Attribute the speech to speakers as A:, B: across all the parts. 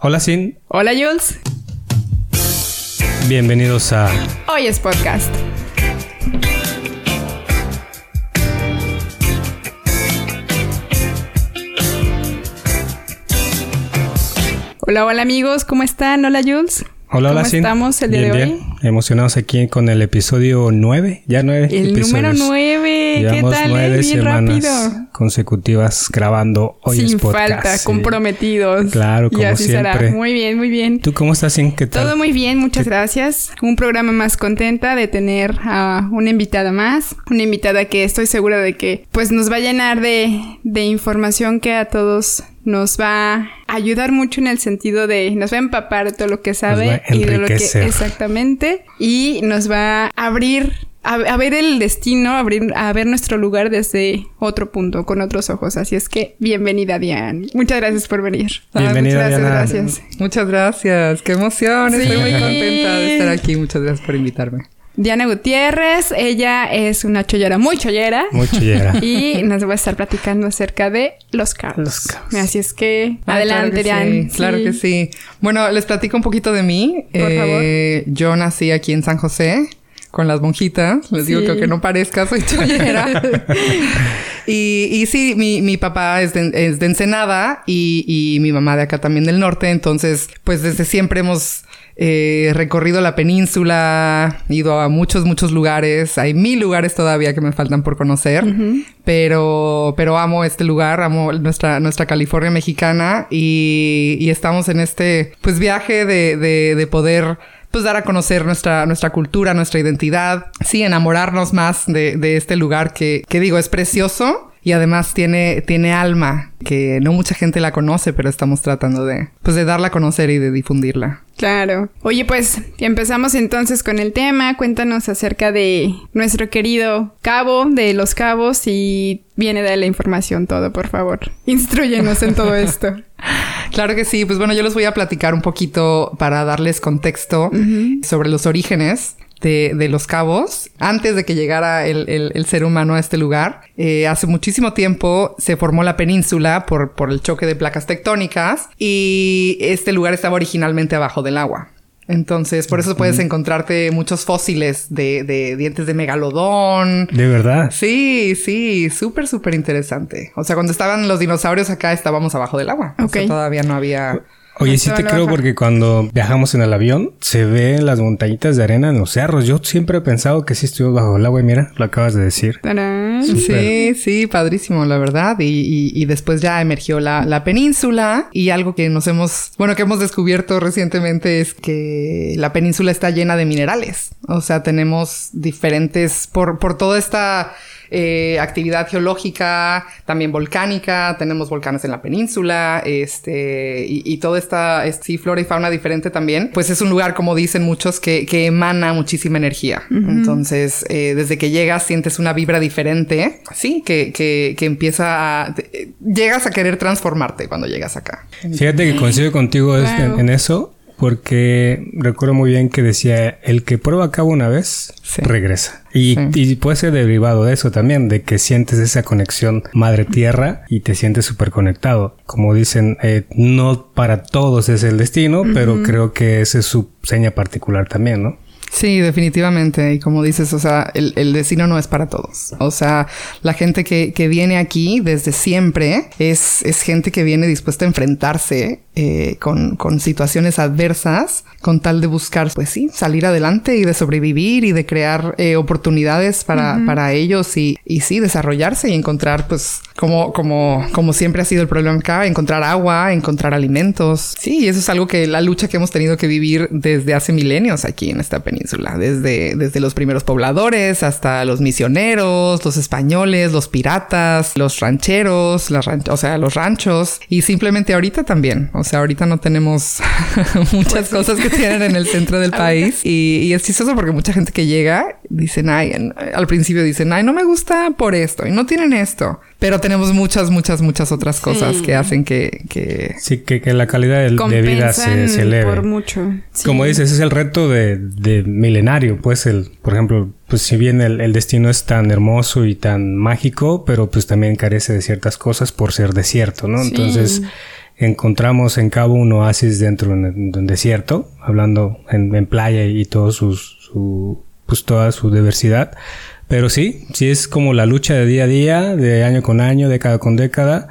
A: Hola Sin.
B: Hola Jules.
A: Bienvenidos a
B: Hoy es podcast. Hola, hola amigos, ¿cómo están? Hola Jules.
A: Hola, hola,
B: ¿Cómo
A: Sin.
B: estamos el día
A: Bien,
B: de
A: bien.
B: hoy?
A: Emocionados aquí con el episodio 9. Ya 9
B: El
A: episodios.
B: número 9. ¿Qué tal?
A: nueve
B: eh? Bien
A: semanas
B: rápido.
A: consecutivas grabando Hoy es
B: Sin
A: Podcast.
B: falta,
A: sí.
B: comprometidos.
A: Claro,
B: y
A: como
B: así
A: siempre.
B: será. Muy bien, muy bien.
A: ¿Tú cómo estás, Sin? ¿Qué tal?
B: Todo muy bien, muchas gracias. Un programa más contenta de tener a una invitada más, una invitada que estoy segura de que pues nos va a llenar de, de información que a todos nos va a ayudar mucho en el sentido de nos va a empapar de todo lo que sabe
A: va a
B: y de lo que exactamente y nos va a abrir a, a ver el destino, a, abrir, a ver nuestro lugar desde otro punto, con otros ojos. Así es que bienvenida, Diane. Muchas gracias por venir.
A: Bienvenida,
B: muchas
A: Diana.
B: gracias.
C: Muchas gracias, qué emoción,
B: Sí.
C: estoy muy contenta de estar aquí, muchas gracias por invitarme.
B: Diana Gutiérrez, ella es una chollera muy chollera.
A: Muy chillera.
B: Y nos va a estar platicando acerca de los cabos.
A: Los cabos.
B: Así es que
C: Ah,
B: adelante,
C: claro que
B: Diane.
C: sí, Claro que sí. Bueno, les platico un poquito de mí.
B: Por
C: Eh, Yo nací aquí en San José con las monjitas. Les digo que aunque no parezca, soy chollera. y, y sí, mi, mi papá es de, es de Ensenada y, y mi mamá de acá también del norte. Entonces, pues desde siempre hemos eh, recorrido la península, ido a muchos, muchos lugares. Hay mil lugares todavía que me faltan por conocer. Pero, pero amo este lugar, amo nuestra, nuestra California mexicana y, y estamos en este, pues, viaje de, de, de poder, pues, dar a conocer nuestra, nuestra cultura, nuestra identidad. Sí, enamorarnos más de, de este lugar que, que digo, es precioso. Y además tiene, tiene alma, que no mucha gente la conoce, pero estamos tratando de, pues, de darla a conocer y de difundirla.
B: Claro. Oye, pues empezamos entonces con el tema. Cuéntanos acerca de nuestro querido cabo, de los cabos y viene de la información todo, por favor. Instruyenos en todo esto.
C: Claro que sí, pues bueno, yo les voy a platicar un poquito para darles contexto sobre los orígenes de, de los cabos. Antes de que llegara el, el- el ser humano a este lugar, eh, hace muchísimo tiempo se formó la península por, por el choque de placas tectónicas y este lugar estaba originalmente abajo del agua. Entonces, por eso puedes encontrarte muchos fósiles de, de dientes de megalodón,
A: ¿De verdad?
C: Sí, sí, súper, súper interesante. O sea, cuando estaban los dinosaurios acá, estábamos abajo del agua. O sea,
B: Ok.
C: todavía no había...
A: Oye, sí te creo porque cuando viajamos en el avión se ven las montañitas de arena en los cerros. Yo siempre he pensado que sí estuvimos bajo el agua y mira, lo acabas de decir.
B: Tarán.
C: Sí, sí, padrísimo, la verdad. Y, y- y después ya emergió la, la península. Y algo que nos hemos, bueno, que hemos descubierto recientemente es que la península está llena de minerales. O sea, tenemos diferentes, por, por toda esta eh, actividad geológica, también volcánica, tenemos volcanes en la península, este, y, y toda esta, es- sí, flora y fauna diferente también. Pues es un lugar, como dicen muchos, que, que emana muchísima energía. Entonces, eh, desde que llegas sientes una vibra diferente, sí, que, que, que empieza a... te- llegas a querer transformarte cuando llegas acá.
A: Fíjate que coincido contigo en eso porque recuerdo muy bien que decía el que prueba cabo una vez
C: Sí.
A: regresa. Y,
C: Sí.
A: y puede ser derivado de eso también, de que sientes esa conexión madre-tierra y te sientes súper conectado. Como dicen, eh, no para todos es el destino, pero creo que esa es su seña particular también, ¿no?
C: Sí, definitivamente. Y como dices, o sea, el, el destino no es para todos. O sea, la gente que, que viene aquí desde siempre es, es gente que viene dispuesta a enfrentarse eh, con, con situaciones adversas con tal de buscar, pues sí, salir adelante y de sobrevivir y de crear eh, oportunidades para, para ellos y, y sí, desarrollarse y encontrar, pues, como, como, como siempre ha sido el problema acá, encontrar agua, encontrar alimentos. Sí, y eso es algo que la lucha que hemos tenido que vivir desde hace milenios aquí en esta península, desde, desde los primeros pobladores hasta los misioneros, los españoles, los piratas, los rancheros, las ran- o sea, los ranchos y simplemente ahorita también. O sea, ahorita no tenemos muchas cosas que tienen en el centro del país y, y es chistoso porque mucha gente que llega dicen, ay, al principio dicen, ay, no me gusta por esto y no tienen esto, pero tenemos muchas, muchas, muchas otras cosas
B: Sí.
C: que hacen que, que
A: Sí, que, que la calidad de, de vida se, se eleve.
B: por mucho. Sí.
A: Como dices, es el reto de, de milenario, pues el, por ejemplo, pues si bien el, el destino es tan hermoso y tan mágico, pero pues también carece de ciertas cosas por ser desierto, ¿no?
B: Sí.
A: Entonces, encontramos en Cabo un oasis dentro de un desierto, hablando en, playa y todo sus, su, pues toda su diversidad. Pero sí, sí es como la lucha de día a día, de año con año, década con década.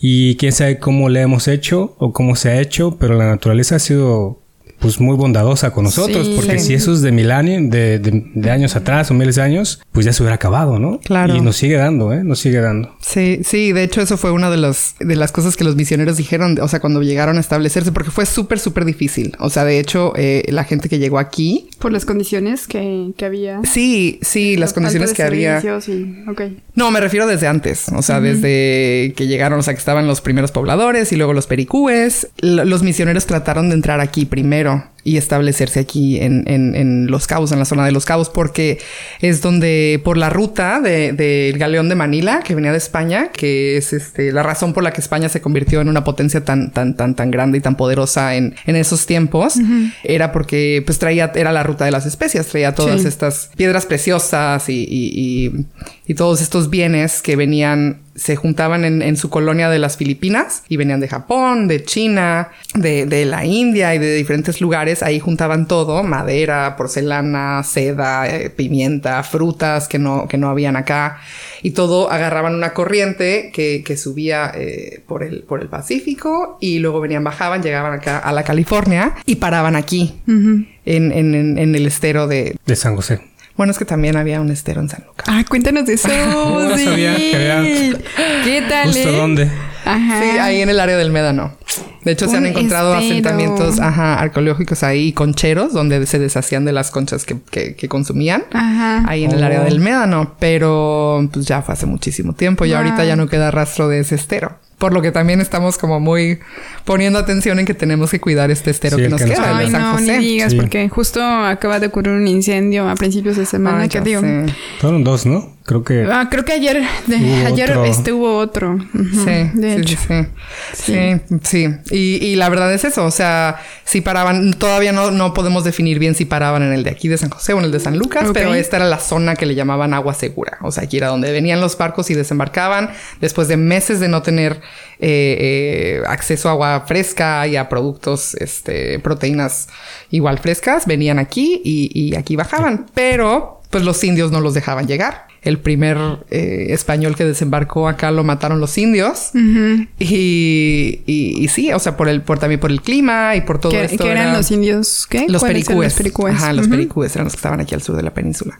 A: Y quién sabe cómo le hemos hecho o cómo se ha hecho, pero la naturaleza ha sido pues muy bondadosa con nosotros, porque si eso es de mil años, de, de, años atrás o miles de años, pues ya se hubiera acabado, ¿no?
C: Claro.
A: Y nos sigue dando, ¿eh? Nos sigue dando.
C: Sí, sí, de hecho eso fue una de, los, de las cosas que los misioneros dijeron, o sea, cuando llegaron a establecerse, porque fue súper, súper difícil. O sea, de hecho, eh, la gente que llegó aquí...
B: Por las condiciones que, que había.
C: Sí, sí, las condiciones que había.
B: Y... Okay.
C: No, me refiero desde antes, o sea, desde que llegaron, o sea, que estaban los primeros pobladores y luego los pericúes. los misioneros trataron de entrar aquí primero y establecerse aquí en, en, en, Los Cabos, en la zona de Los Cabos, porque es donde por la ruta del de, galeón de Manila, que venía de España, que es este, la razón por la que España se convirtió en una potencia tan, tan, tan, tan grande y tan poderosa en, en esos tiempos, era porque pues traía, era la ruta de las especias, traía todas estas piedras preciosas y, y, y, y todos estos bienes que venían se juntaban en, su colonia de las Filipinas y venían de Japón, de China, de, la India y de diferentes lugares. Ahí juntaban todo, madera, porcelana, seda, eh, pimienta, frutas que no, que no habían acá. Y todo agarraban una corriente que, subía eh, por, el, por el Pacífico y luego venían, bajaban, llegaban acá a la California y paraban aquí, en, en el estero de...
A: De San José.
C: Bueno, es que también había un estero en San Lucas.
B: Ah, cuéntanos de eso.
A: no sabía que
B: ¿Qué tal?
A: ¿Justo
B: eh?
A: dónde?
C: Ajá. Sí, ahí en el área del Médano. De hecho, se han encontrado asentamientos ajá, arqueológicos ahí, concheros, donde se deshacían de las conchas que, que, consumían. Ajá. Ahí en el área oh. del Médano. Pero pues ya fue hace muchísimo tiempo y ahorita ya no queda rastro de ese estero. Por lo que también estamos como muy poniendo atención en que tenemos que cuidar este estero que nos queda.
B: Ay, no, ni digas, porque justo acaba de ocurrir un incendio a principios de semana que digo.
A: Fueron dos, ¿no? Creo que.
B: Ah, creo que ayer, ayer otro. este hubo otro.
C: sí, de hecho. Sí, sí. Sí, Y, y, la verdad es eso. O sea, si paraban, todavía no, no podemos definir bien si paraban en el de aquí de San José o en el de San Lucas, pero esta era la zona que le llamaban agua segura. O sea, aquí era donde venían los barcos y desembarcaban después de meses de no tener eh, eh, acceso a agua fresca y a productos, este, proteínas igual frescas, venían aquí y, y aquí bajaban. Pero, pues los indios no los dejaban llegar el primer eh, español que desembarcó acá lo mataron los indios. y, y, sí, o sea, por el, por, también por el clima y por todo
B: esto. ¿Qué eran los indios? ¿Qué?
C: Los pericúes. Los pericúes. Ajá, los pericúes eran los que estaban aquí al sur de la península.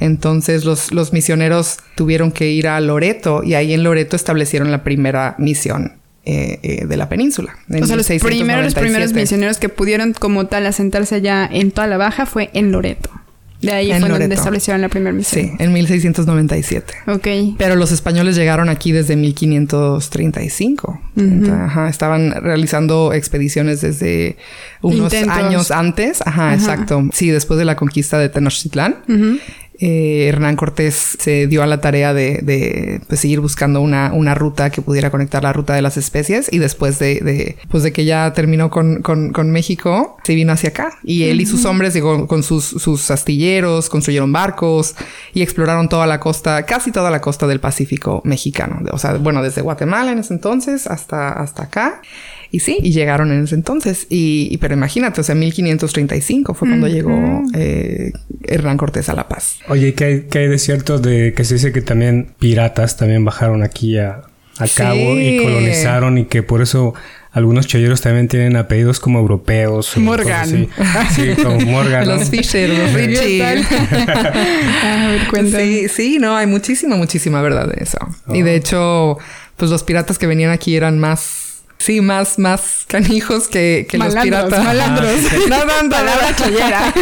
C: Entonces los, los misioneros tuvieron que ir a Loreto y ahí en Loreto establecieron la primera misión. Eh, eh, de la península.
B: o sea, los primeros, los primeros misioneros que pudieron como tal asentarse allá en toda la baja fue en Loreto. De ahí fue donde establecieron la primera misión.
C: Sí, en 1697.
B: Ok.
C: Pero los españoles llegaron aquí desde 1535. ajá, estaban realizando expediciones desde unos años antes. Ajá, exacto. Sí, después de la conquista de Tenochtitlán. Eh, Hernán Cortés se dio a la tarea de, pues, seguir buscando una, una, ruta que pudiera conectar la ruta de las especies y después de, pues, de que ya terminó con, México, se vino hacia acá. Y él y sus hombres llegó con sus, sus astilleros, construyeron barcos y exploraron toda la costa, casi toda la costa del Pacífico mexicano, o sea, bueno, desde Guatemala en ese entonces hasta, hasta acá. Y sí, y llegaron en ese entonces. Y, pero imagínate, o sea, 1535 fue cuando llegó eh, Hernán Cortés a La Paz.
A: Oye, ¿qué hay, qué hay de cierto de que se dice que también piratas también bajaron aquí a, Cabo y colonizaron y que por eso algunos cholleros también tienen apellidos como europeos.
B: Morgan.
A: Sí, como Morgan.
C: los Fisher, los Richie. a ver, sí, sí, no, hay muchísima, muchísima verdad de eso. Y de oh. hecho, pues los piratas que venían aquí eran más Sí, más, más canijos que, que los piratas.
B: Malandros.
C: no, no, palabra chollera.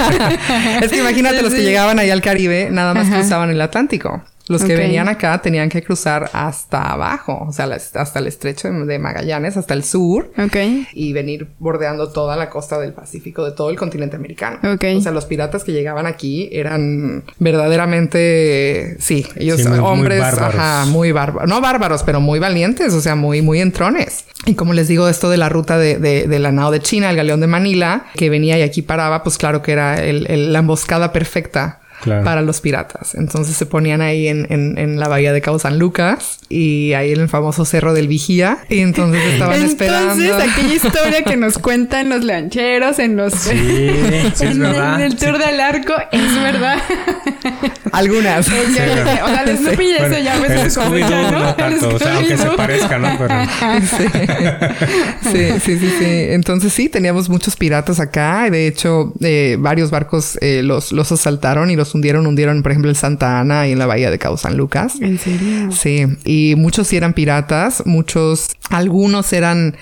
C: es que imagínate los que llegaban ahí al Caribe, nada más cruzaban el Atlántico. Los que venían acá tenían que cruzar hasta abajo, o sea, hasta el estrecho de Magallanes, hasta el sur.
B: Ok.
C: Y venir bordeando toda la costa del Pacífico, de todo el continente americano.
B: Ok.
C: O sea, los piratas que llegaban aquí eran verdaderamente, sí, ellos hombres, muy bárbaros. ajá, muy bárbaros. No bárbaros, pero muy valientes, o sea, muy, muy entrones. Y como les digo, esto de la ruta de, de, la nao de China, el galeón de Manila, que venía y aquí paraba, pues claro que era el, la emboscada perfecta para los piratas. Entonces se ponían ahí en, en, la bahía de Cabo San Lucas y ahí en el famoso Cerro del Vigía. Y entonces estaban esperando.
B: Entonces, aquella historia que nos cuentan los lancheros en los...
A: Sí, sí es verdad.
B: En el tour del arco, es verdad.
C: Algunas.
B: o sea, el Snoopy eso ya fue
A: el Scooby ¿no? no tanto, o sea, aunque se parezca, ¿no?
C: Sí. sí. sí, sí, Entonces sí, teníamos muchos piratas acá. De hecho, eh, varios barcos eh, los, los asaltaron y los hundieron. Hundieron, por ejemplo, el Santa Ana y en la bahía de Cabo San Lucas.
B: ¿En serio?
C: Sí. Y muchos sí eran piratas. Muchos, algunos eran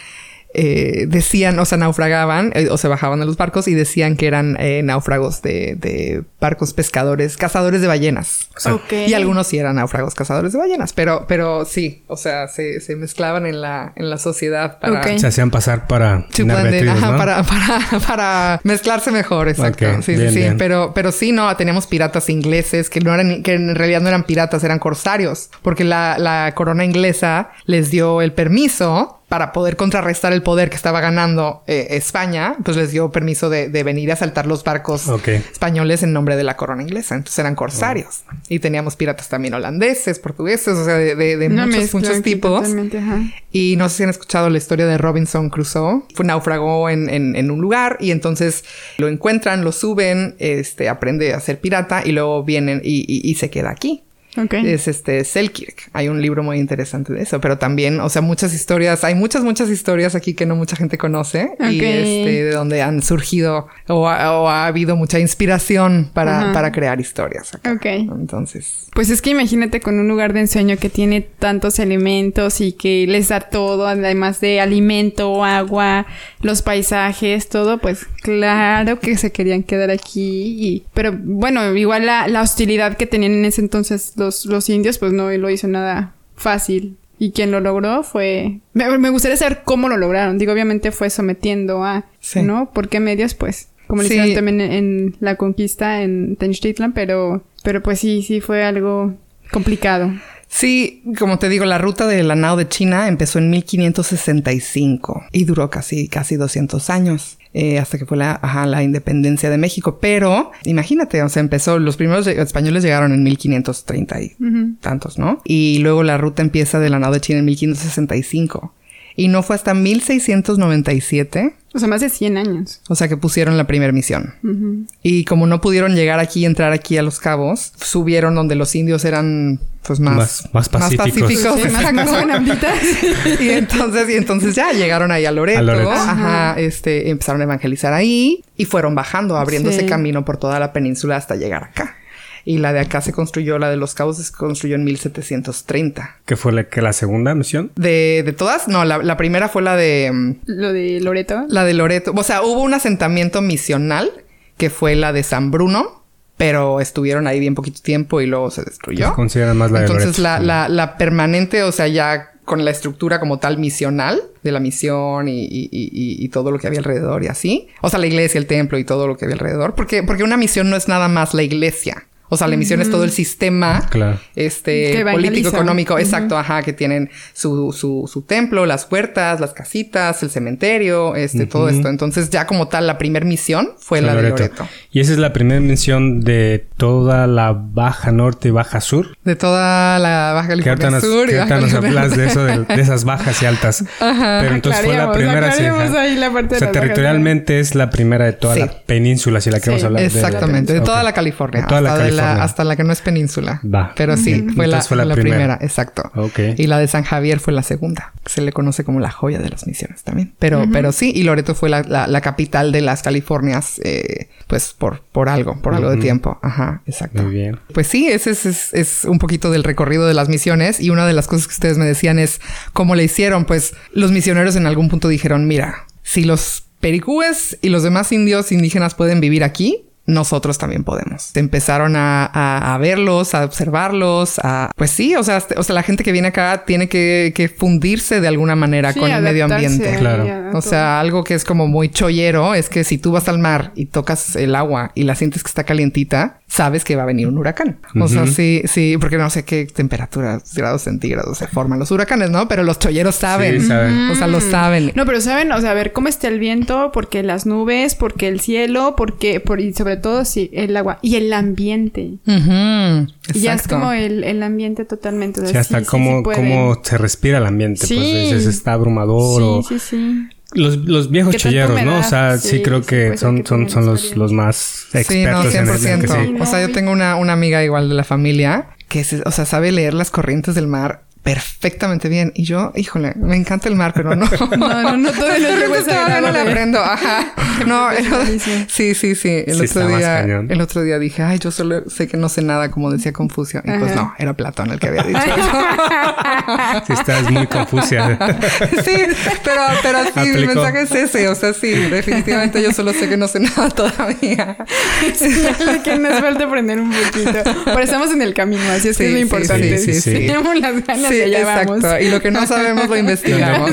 C: eh, decían, o sea, naufragaban eh, o se bajaban de los barcos y decían que eran eh, náufragos de, de, barcos pescadores, cazadores de ballenas. Y algunos sí eran náufragos cazadores de ballenas, pero, pero sí, o sea, se, se mezclaban en la, en la sociedad
A: para... Se hacían pasar para...
C: para, para, para, mezclarse mejor, exacto. sí, sí, sí. Pero, pero sí, no, teníamos piratas ingleses que no eran, que en realidad no eran piratas, eran corsarios, porque la, la corona inglesa les dio el permiso para poder contrarrestar el poder que estaba ganando eh, España, pues les dio permiso de, venir a asaltar los barcos españoles en nombre de la corona inglesa. Entonces eran corsarios. Y teníamos piratas también holandeses, portugueses, o sea, de, muchos, muchos tipos. Y no sé si han escuchado la historia de Robinson Crusoe. Fue naufragó en, en, un lugar y entonces lo encuentran, lo suben, este, aprende a ser pirata y luego vienen y se queda aquí. Es este Selkirk. Hay un libro muy interesante de eso, pero también, o sea, muchas historias, hay muchas, muchas historias aquí que no mucha gente conoce y este, de donde han surgido o ha, habido mucha inspiración para, para crear historias. Acá.
B: Ok.
C: Entonces.
B: Pues es que imagínate con un lugar de ensueño que tiene tantos elementos y que les da todo, además de alimento, agua, los paisajes, todo, pues claro que se querían quedar aquí. Y, pero bueno, igual la, la hostilidad que tenían en ese entonces los, indios, pues no lo hizo nada fácil. Y quien lo logró fue... Me, gustaría saber cómo lo lograron. Digo, obviamente fue sometiendo a... ¿No? ¿Por qué medios? Pues como lo hicieron también en, la conquista en Tenochtitlan, pero, pero pues sí, sí fue algo complicado.
C: Sí, como te digo, la ruta de la nao de China empezó en 1565 y duró casi, casi 200 años. Eh, hasta que fue la, la independencia de México. Pero imagínate, o sea, empezó, los primeros españoles llegaron en 1530 y tantos, ¿no? Y luego la ruta empieza de la nao de China en 1565. Y no fue hasta 1697.
B: O sea, más de 100 años.
C: O sea, que pusieron la primera misión. Y como no pudieron llegar aquí y entrar aquí a los cabos, subieron donde los indios eran pues más,
A: más, pacíficos.
C: y entonces, y entonces ya llegaron ahí a Loreto. Ajá, este, empezaron a evangelizar ahí y fueron bajando, abriéndose camino por toda la península hasta llegar acá. Y la de acá se construyó, la de los cabos se construyó en 1730.
A: ¿Qué fue la, que la segunda misión?
C: De, de todas, no, la, primera fue la de... Mm,
B: Lo de Loreto.
C: La de Loreto. O sea, hubo un asentamiento misional que fue la de San Bruno, pero estuvieron ahí bien poquito tiempo y luego se destruyó. Se
A: considera más la de
C: Entonces,
A: la,
C: la, la, permanente, o sea, ya con la estructura como tal misional de la misión y, y, y, y, todo lo que había alrededor y así. O sea, la iglesia, el templo y todo lo que había alrededor. Porque, porque una misión no es nada más la iglesia. O sea, la emisión es todo el sistema este, político, económico, exacto, ajá, que tienen su, su, su, templo, las puertas, las casitas, el cementerio, este, todo esto. Entonces, ya como tal, la primera misión fue la de Loreto.
A: Y esa es la primera misión de toda la Baja Norte y Baja Sur.
C: De toda la Baja California Sur.
A: y Baja nos hablas de eso, de, esas bajas y altas. Ajá, Pero entonces fue la primera. Sí,
B: ahí la parte
A: o sea, territorialmente es la primera de toda la península, si la queremos hablar.
C: Exactamente, de, toda la California. De toda la California hasta la que no es península. Va. Pero sí, fue, la, primera. exacto. Y la de San Javier fue la segunda. Se le conoce como la joya de las misiones también. Pero, pero sí, y Loreto fue la, capital de las Californias, eh, pues por, por algo, por algo de tiempo. Ajá, exacto.
A: Muy bien.
C: Pues sí, ese es, es, un poquito del recorrido de las misiones. Y una de las cosas que ustedes me decían es cómo le hicieron. Pues los misioneros en algún punto dijeron, mira, si los pericúes y los demás indios indígenas pueden vivir aquí, nosotros también podemos. Empezaron a, verlos, a observarlos, a... Pues sí, o sea, o sea, la gente que viene acá tiene que, fundirse de alguna manera con el medio ambiente.
A: Claro.
C: O sea, algo que es como muy chollero es que si tú vas al mar y tocas el agua y la sientes que está calientita, sabes que va a venir un huracán. O sea, sí, sí, porque no sé qué temperatura, grados centígrados se forman los huracanes, ¿no? Pero los cholleros saben.
A: Sí, saben.
C: O sea, lo saben.
B: No, pero saben, o sea, a ver cómo está el viento, porque las nubes, porque el cielo, porque, por, y sobre todo, sí, el agua y el ambiente.
C: Ujú,
B: Y ya es como el, el ambiente totalmente. o sea,
A: Sí, hasta
B: sí,
A: cómo,
B: sí
A: cómo se respira el ambiente.
B: Sí.
A: Pues dices, está abrumador o...
B: Sí, sí, sí.
A: Los, los viejos
B: ¿Qué tanta
A: cholleros, ¿no? O sea, sí,
B: Sí,
A: creo que son,
B: que
A: son, son los, los más
C: Sí, no,
A: expertos en el en que
C: 100%.
A: sí.
C: O sea, yo tengo una, una amiga igual de la familia que, se- o sea, sabe leer las corrientes del mar perfectamente bien. Y yo, híjole, me encanta el mar, pero no.
B: No, no, no, todavía no llego a
C: no le aprendo. Ajá. No, el- sí, sí, sí. El
A: Sí,
C: otro día, el otro día dije, ay, yo solo sé que no sé nada, como decía Confucio. Y pues no, era Platón el que había dicho eso.
A: Sí, estás muy confusa.
C: Sí, pero, pero sí, el
A: Aplicó.
C: mensaje es ese. O sea, sí, definitivamente yo solo sé que no sé nada todavía.
B: Sí, que nos falta aprender un poquito. Pero estamos en el camino, así es que es lo
C: sí,
B: importante.
A: sí, sí, sí.
B: Tenemos las ganas
C: Sí, exacto.
B: vamos.
C: Y lo que no sabemos lo investigamos.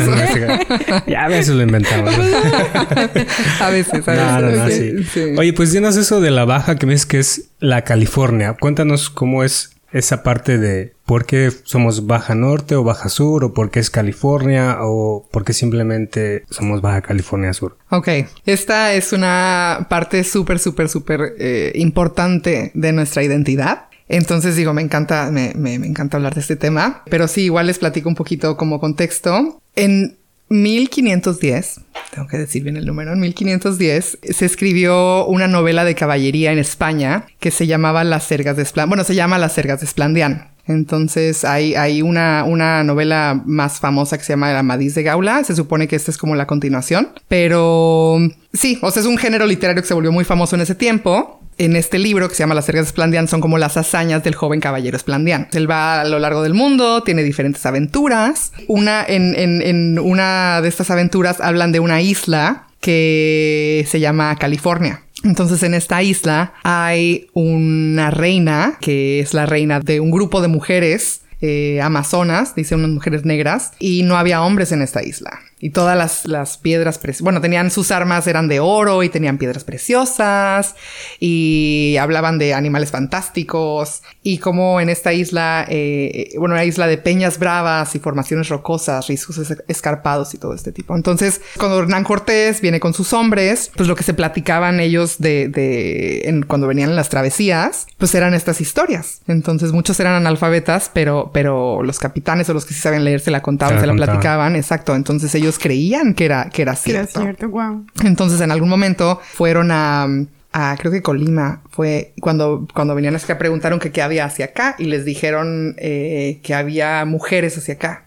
A: ya a veces lo inventamos.
C: a veces, a
A: No, no,
C: veces.
A: no,
C: sí,
A: sí.
C: sí.
A: Oye, pues dinos eso de la baja que me dices que es la California. Cuéntanos cómo es esa parte de por qué somos Baja Norte o Baja Sur o por qué es California o por qué simplemente somos Baja California Sur.
C: Ok, esta es una parte súper, súper, súper eh, importante de nuestra identidad. Entonces digo, me encanta, me, me- me encanta hablar de este tema, pero sí, igual les platico un poquito como contexto. En 1510, tengo que decir bien el número, en 1510 se escribió una novela de caballería en España que se llamaba Las Sergas de Esplandián. Bueno, se llama Las Sergas de Esplandián. Entonces hay, hay una, una novela más famosa que se llama El Amadís de Gaula. Se supone que esta es como la continuación. Pero sí, o sea, es un género literario que se volvió muy famoso en ese tiempo. En este libro que se llama Las Sergas de Esplandián son como las hazañas del joven caballero Esplandián. Él va a lo largo del mundo, tiene diferentes aventuras. Una, en, en, en una de estas aventuras hablan de una isla que se llama California. Entonces en esta isla hay una reina que es la reina de un grupo de mujeres eh, amazonas, dice unas mujeres negras, y no había hombres en esta isla. Y todas las, las piedras, bueno, tenían sus armas, eran de oro y tenían piedras preciosas y hablaban de animales fantásticos y como en esta isla, eh, bueno, una isla de peñas bravas y formaciones rocosas, riscos es- escarpados y todo este tipo. Entonces, cuando Hernán Cortés viene con sus hombres, pues lo que se platicaban ellos de, de en- cuando venían en las travesías, pues eran estas historias. Entonces, muchos eran analfabetas, pero, pero los capitanes o los que sí sabían leer se la contaban,
A: Se
C: se
A: la
C: la,
A: contaban.
C: platicaban, exacto. Entonces ellos creían que era, que era cierto.
B: wow.
C: Entonces, en algún momento fueron a, a creo que Colima, fue cuando, cuando venían es que preguntaron que qué había hacia acá y les dijeron eh, que había mujeres hacia acá.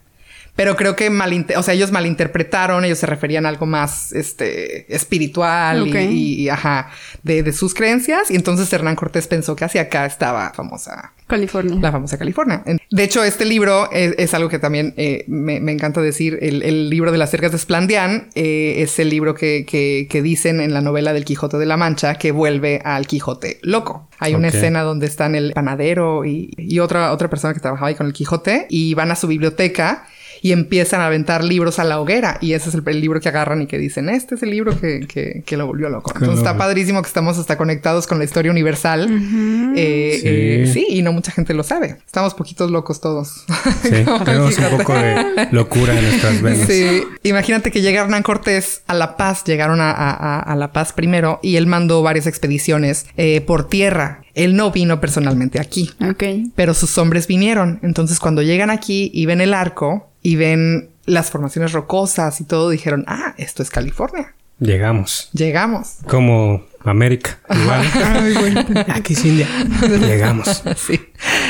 C: Pero creo que malinte o sea, ellos malinterpretaron, ellos se referían a algo más este espiritual y-
B: Ok.
C: y, y, ajá, de, de sus creencias. Y entonces Hernán Cortés pensó que hacia acá estaba famosa
B: California.
C: la famosa California. De hecho, este libro es, es algo que también eh, me, me encanta decir. El, el libro de las cercas de Esplandián eh, es el libro que, que- que dicen en la novela del Quijote de la Mancha que vuelve al Quijote loco. Hay una escena donde están el panadero y, y otra, otra persona que trabajaba ahí con el Quijote y van a su biblioteca y empiezan a aventar libros a la hoguera. Y ese es el, el libro que agarran y que dicen, este es el libro que, que- que lo volvió loco. Entonces está padrísimo que estamos hasta conectados con la historia universal. Eh,
A: Sí.
C: eh, sí, y no mucha gente lo sabe. Estamos poquitos locos todos.
A: Sí, tenemos un poco de locura en nuestras venas.
C: Sí, imagínate que llega Hernán Cortés a La Paz, llegaron a, a- a- a La Paz primero y él mandó varias expediciones eh, por tierra. Él no vino personalmente aquí,
B: Ok.
C: pero sus hombres vinieron. Entonces cuando llegan aquí y ven el arco y ven las formaciones rocosas y todo, dijeron, ah, esto es California.
A: Llegamos.
C: Llegamos.
A: Como América. Igual. Aquí es India. Llegamos.
C: Sí,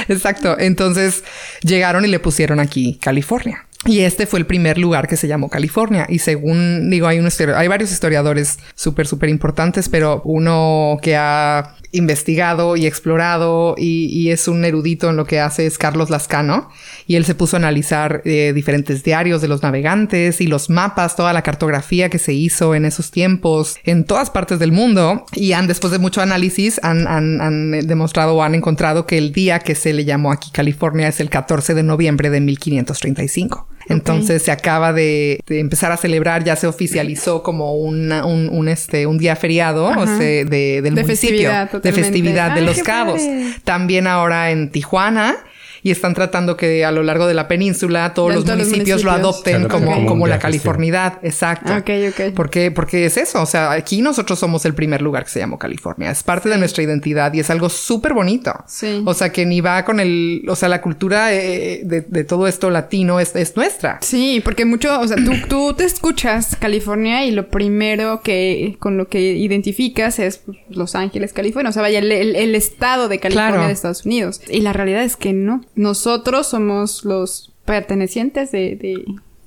C: exacto. Entonces llegaron y le pusieron aquí California. Y este fue el primer lugar que se llamó California. Y según digo, hay, un hay varios historiadores súper, súper importantes, pero uno que ha investigado y explorado y, es un erudito en lo que hace es Carlos Lascano. Y él se puso a analizar eh, diferentes diarios de los navegantes y los mapas, toda la cartografía que se hizo en esos tiempos en todas partes del mundo. Y han, después de mucho análisis, han, han- han demostrado o han encontrado que el día que se le llamó aquí California es el 14 de noviembre de 1535. Entonces se acaba de, empezar a celebrar, ya se oficializó como un, este, un día feriado o sea, de, del municipio. Festividad, de festividad de Los Cabos. También ahora en Tijuana y están tratando que a lo largo de la península todos, los, municipios lo adopten como, como, la Californidad. Exacto.
B: Ok, ok.
C: Porque, porque es eso. O sea, aquí nosotros somos el primer lugar que se llama California. Es parte de nuestra identidad y es algo súper bonito.
B: Sí.
C: O sea, que ni va con el, o sea, la cultura eh, de, de, todo esto latino es, es, nuestra.
B: Sí, porque mucho, o sea, tú, tú te escuchas California y lo primero que con lo que identificas es Los Ángeles, California. O sea, vaya, el, el, estado de California de Estados Unidos. Y la realidad es que no nosotros somos los pertenecientes de,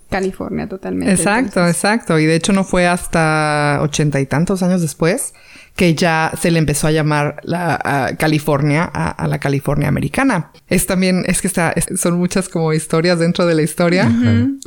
B: California totalmente.
C: Exacto, exacto. Y de hecho no fue hasta ochenta y tantos años después que ya se le empezó a llamar la California a, la California americana. Es también, es que está, son muchas como historias dentro de la historia,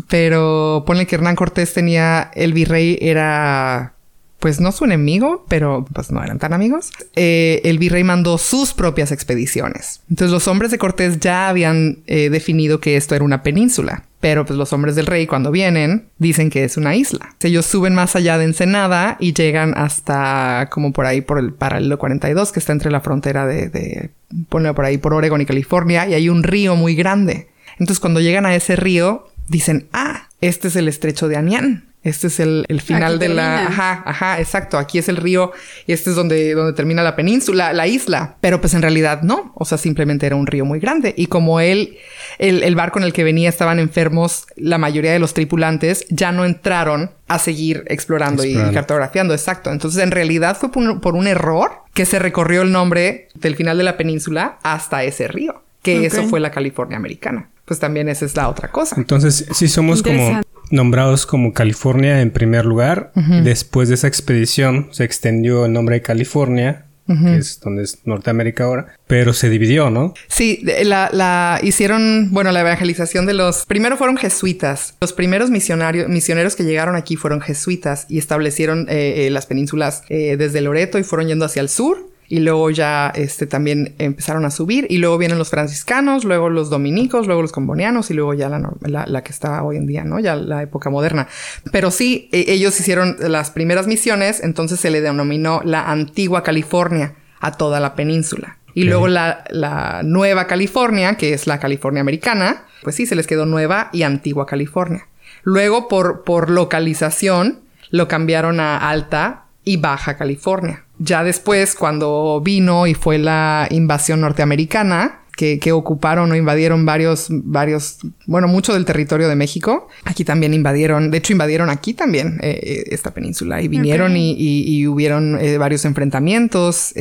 C: pero ponle que Hernán Cortés tenía, el virrey era pues no su enemigo, pero pues no eran tan amigos, eh, el virrey mandó sus propias expediciones. Entonces los hombres de Cortés ya habían eh, definido que esto era una península, pero pues los hombres del rey cuando vienen dicen que es una isla. Ellos suben más allá de Ensenada y llegan hasta como por ahí por el paralelo 42 que está entre la frontera de, de por ahí por Oregon y California y hay un río muy grande. Entonces cuando llegan a ese río dicen, ah, este es el estrecho de Anián. Este es el, final de la... Ajá, ajá, exacto. Aquí es el río y este es donde, donde termina la península, la isla. Pero pues en realidad no. O sea, simplemente era un río muy grande. Y como él, el, barco en el que venía estaban enfermos, la mayoría de los tripulantes ya no entraron a seguir explorando, y cartografiando. Exacto. Entonces en realidad fue por un, error que se recorrió el nombre del final de la península hasta ese río. Que eso fue la California americana. Pues también esa es la otra cosa.
A: Entonces, sí somos como nombrados como California en primer lugar. Después de esa expedición se extendió el nombre de California, que es donde es Norteamérica ahora, pero se dividió, ¿no?
C: Sí, la, la, hicieron, bueno, la evangelización de los, primero fueron jesuitas, los primeros misionarios, misioneros que llegaron aquí fueron jesuitas y establecieron eh, eh, las penínsulas eh, desde Loreto y fueron yendo hacia el sur y luego ya este, también empezaron a subir y luego vienen los franciscanos, luego los dominicos, luego los combonianos y luego ya la, la, que está hoy en día, ¿no? Ya la época moderna. Pero sí, e, ellos hicieron las primeras misiones, entonces se le denominó la antigua California a toda la península. Y luego la, la nueva California, que es la California americana, pues sí, se les quedó nueva y antigua California. Luego, por, por localización, lo cambiaron a Alta y Baja California. Ya después, cuando vino y fue la invasión norteamericana, que, que, ocuparon o invadieron varios, varios, bueno, mucho del territorio de México. Aquí también invadieron, de hecho invadieron aquí también eh, eh, esta península y vinieron y, y, hubieron eh, varios enfrentamientos.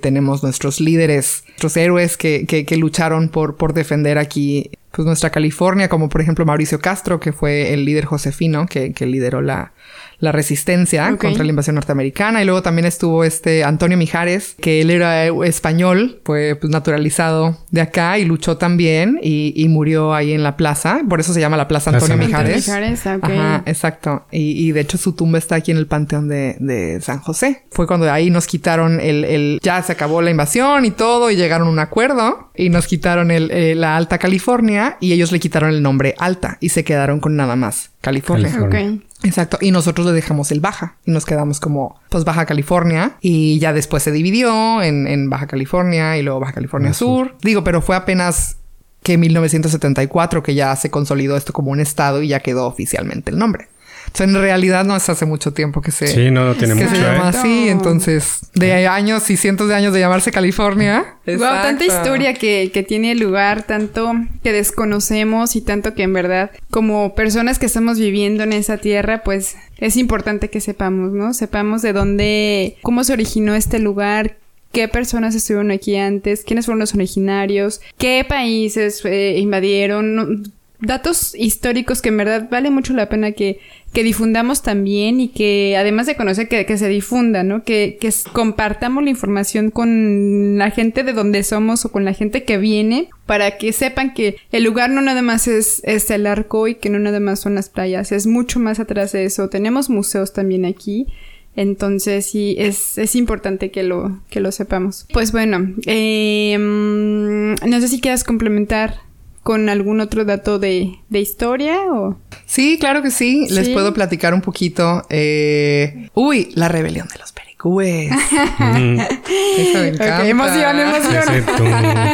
C: tenemos nuestros líderes, nuestros héroes que, que, que, lucharon por, por defender aquí pues nuestra California, como por ejemplo Mauricio Castro, que fue el líder josefino que, que lideró la, la resistencia contra la invasión norteamericana. Y luego también estuvo este Antonio Mijares, que él era español, fue pues, naturalizado de acá y luchó también y, y, murió ahí en la plaza. Por eso se llama la Plaza Antonio Mijares. Mijares Ajá, exacto. Y, y, de hecho su tumba está aquí en el Panteón de, de San José. Fue cuando ahí nos quitaron el, el, ya se acabó la invasión y todo y llegaron a un acuerdo y nos quitaron el, eh, la Alta California y ellos le quitaron el nombre Alta y se quedaron con nada más California. California. Exacto. Y nosotros le dejamos el Baja y nos quedamos como, pues, Baja California. Y ya después se dividió en, en Baja California y luego Baja California Sur. Digo, pero fue apenas que en 1974 que ya se consolidó esto como un estado y ya quedó oficialmente el nombre. O sea, en realidad no es hace mucho tiempo que se,
A: sí, no, tiene
C: que
A: mucho,
C: se llama ¿eh? así. Entonces, de años y cientos de años de llamarse California.
B: Wow, tanta historia que, que tiene lugar, tanto que desconocemos y tanto que en verdad, como personas que estamos viviendo en esa tierra, pues es importante que sepamos, ¿no? Sepamos de dónde, cómo se originó este lugar, qué personas estuvieron aquí antes, quiénes fueron los originarios, qué países eh, invadieron, datos históricos que en verdad vale mucho la pena que, que difundamos también y que además de conocer que, que se difunda, ¿no? Que, que, compartamos la información con la gente de donde somos o con la gente que viene para que sepan que el lugar no nada más es, es el arco y que no nada más son las playas, es mucho más atrás de eso. Tenemos museos también aquí. Entonces sí, es, es importante que lo, que lo sepamos. Pues bueno, eh, no sé si quieras complementar con algún otro dato de, de historia o...
C: Sí, claro que sí. Les puedo platicar un poquito. eh, Uy, la rebelión de los pericúes.
A: Mm,
C: Eso me encanta.
B: Emoción, emoción.
A: ese tum,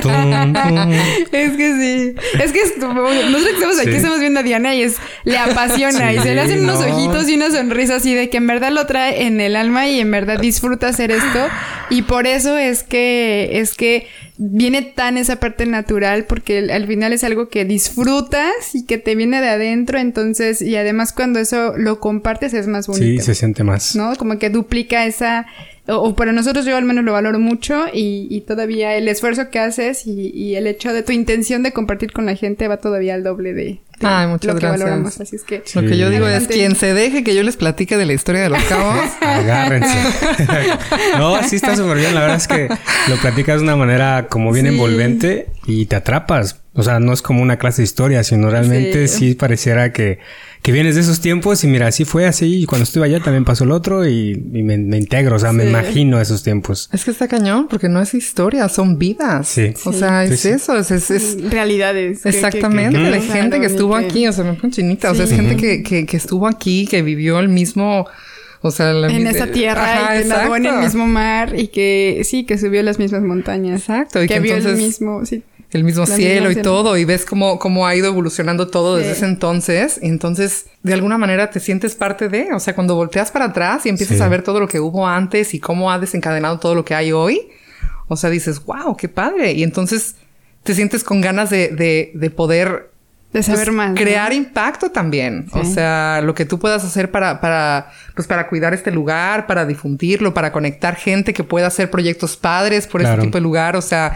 A: tum, tum.
B: Es que sí. Es que es- nosotros que estamos aquí
A: Sí.
B: estamos viendo a Diana y es le apasiona y se le hacen unos ojitos y una sonrisa así de que en verdad lo trae en el alma y en verdad disfruta hacer esto y por eso es que es que viene tan esa parte natural porque al- al final es algo que disfrutas y que te viene de adentro, entonces y además cuando eso lo compartes es más bonito.
A: Sí, se siente más.
B: ¿no? Como que duplica esa, o, o para nosotros yo al menos lo valoro mucho y, y todavía el esfuerzo que haces y, y el hecho de tu intención de compartir con la gente va todavía al doble de, de
C: Ay, muchas
B: lo que
C: gracias.
B: valoramos. Así es que...
C: Lo que yo
A: Sí.
C: digo es quien se deje que yo les platique de la historia de los cabos.
A: Agárrense. no, sí está súper bien. La verdad es que lo platicas de una manera como bien
B: Sí.
A: envolvente y te atrapas. O sea, no es como una clase de historia, sino realmente
B: Sí.
A: sí, pareciera que, que vienes de esos tiempos y mira, así fue así. Y cuando estuve allá también pasó el otro y, y me, me integro. O sea, me imagino esos tiempos.
C: Es que está cañón porque no es historia, son vidas.
A: Sí.
C: O
B: Sí.
C: sea, es
A: sí.
C: eso, es, es, es-
B: Realidades. que- que-
C: exactamente
B: que-
C: de gente que estuvo aquí. O sea, me pongo chinita. O sea, es gente que, que, que estuvo aquí, que vivió el mismo. O sea, la
B: En esa tierra
C: Ajá,
B: y que nadó en el mismo mar y que sí, que subió las mismas montañas.
C: Exacto, y
B: que
C: que
B: vio el mismo, sí.
C: El mismo
B: La
C: cielo y todo, y ves cómo, cómo ha ido evolucionando todo desde ese entonces. Y entonces, de alguna manera, te sientes parte de, o sea, cuando volteas para atrás y empiezas
A: Sí.
C: a ver todo lo que hubo antes y cómo ha desencadenado todo lo que hay hoy, o sea, dices, wow, qué padre. Y entonces te sientes con ganas de, de, de poder
B: De saber
C: pues,
B: más. ¿no?
C: crear impacto también. O sea, lo que tú puedas hacer para, para, pues para cuidar este lugar, para difundirlo, para conectar gente que pueda hacer proyectos padres por
A: Claro.
C: este tipo de lugar. O sea,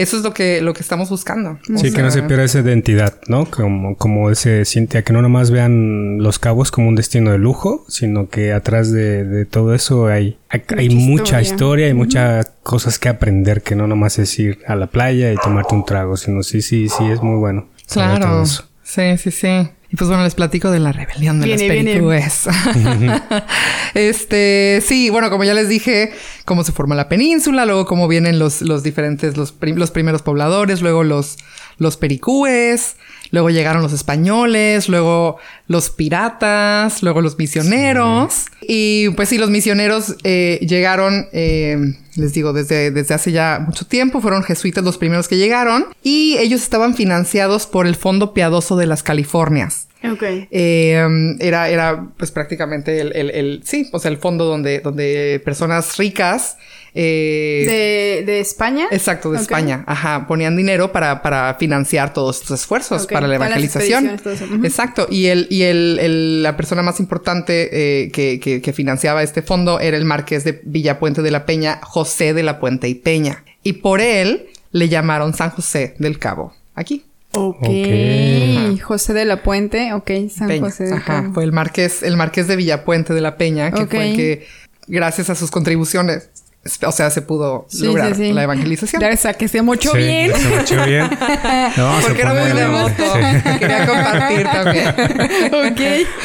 C: eso es lo que, lo que estamos buscando. O
A: Sí, que no se pierda esa identidad, ¿no? Como, como ese Cintia, que no nomás vean Los Cabos como un destino de lujo, sino que atrás de, de todo eso hay, hay, hay
B: Mucha
A: mucha
B: historia.
A: historia y muchas cosas que aprender, que no nomás es ir a la playa y tomarte un trago, sino sí, sí, sí, es muy bueno. saber todo
C: Claro.
A: eso.
C: Sí, sí, sí. Y pues bueno, les platico de la rebelión de
B: Viene,
C: los
B: viene.
C: pericúes. este, sí, bueno, como ya les dije, cómo se forma la península, luego cómo vienen los, los diferentes, los, prim- los primeros pobladores, luego los, los pericúes, luego llegaron los españoles, luego los piratas, luego los misioneros. Y pues sí, los misioneros eh, llegaron, eh, les digo, desde, desde hace ya mucho tiempo, fueron jesuitas los primeros que llegaron y ellos estaban financiados por el Fondo Piadoso de las Californias.
B: Ok.
C: Eh, um, era, era pues prácticamente el, el, el- sí, o sea, el fondo donde, donde personas ricas, eh,
B: ¿De, de España?
C: exacto, de. España, ajá, ponían dinero para, para financiar todos estos esfuerzos para la evangelización. Exacto, y el, y el, el- la persona más importante eh, que, que, que financiaba este fondo era el marqués de Villapuente de la Peña, José de la Puente y Peña. Y por él le llamaron San José del Cabo, aquí.
B: Ok.
A: Ok.
B: José de la Puente. Ok, San
C: Peña.
B: José de
C: Ajá,
B: Cabo.
C: fue el marqués, el marqués de Villapuente de la Peña, que
B: Ok.
C: fue el que, gracias a sus contribuciones, o sea, se pudo
B: Sí,
C: lograr
B: sí, sí.
C: la evangelización.
B: Ya, o sea, que se mochó
A: Sí,
B: bien.
A: Se mochó bien. No,
C: Porque era muy devoto.
A: Sí.
C: Quería compartir también.
B: ok.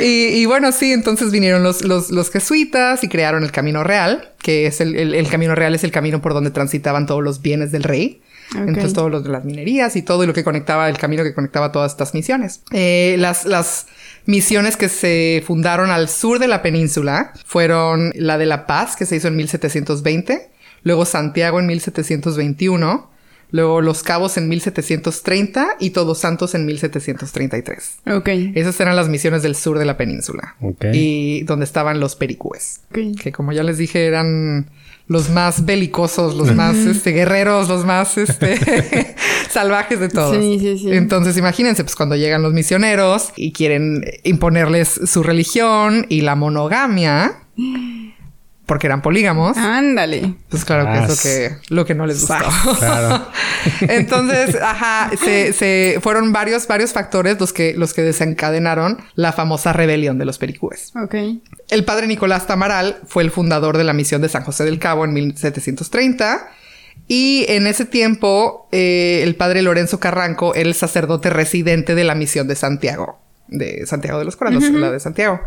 C: Y, y bueno, sí, entonces vinieron los, los, los jesuitas y crearon el Camino Real, que es el, el- el Camino Real es el camino por donde transitaban todos los bienes del rey. Entonces, todos los de las minerías y todo y lo que conectaba, el camino que conectaba todas estas misiones. Eh, las, las misiones que se fundaron al sur de la península fueron la de La Paz, que se hizo en 1720, luego Santiago en 1721, luego Los Cabos en 1730 y Todos Santos en 1733.
B: Ok.
C: Esas eran las misiones del sur de la península.
A: Ok.
C: Y donde estaban los pericúes.
B: Ok.
C: Que como ya les dije, eran los más belicosos, los más este, guerreros, los más este, salvajes de todos.
B: Sí, sí, sí.
C: Entonces, imagínense, pues cuando llegan los misioneros y quieren imponerles su religión y la monogamia, porque eran polígamos,
B: Ándale.
C: pues claro que es lo que, lo que no les gustó.
A: Claro.
C: Entonces, ajá, se, se fueron varios, varios factores los que, los que desencadenaron la famosa rebelión de los pericúes.
B: Ok.
C: El padre Nicolás Tamaral fue el fundador de la misión de San José del Cabo en 1730. Y en ese tiempo, eh, el padre Lorenzo Carranco era el sacerdote residente de la misión de Santiago, de Santiago de los Coranos, la de Santiago.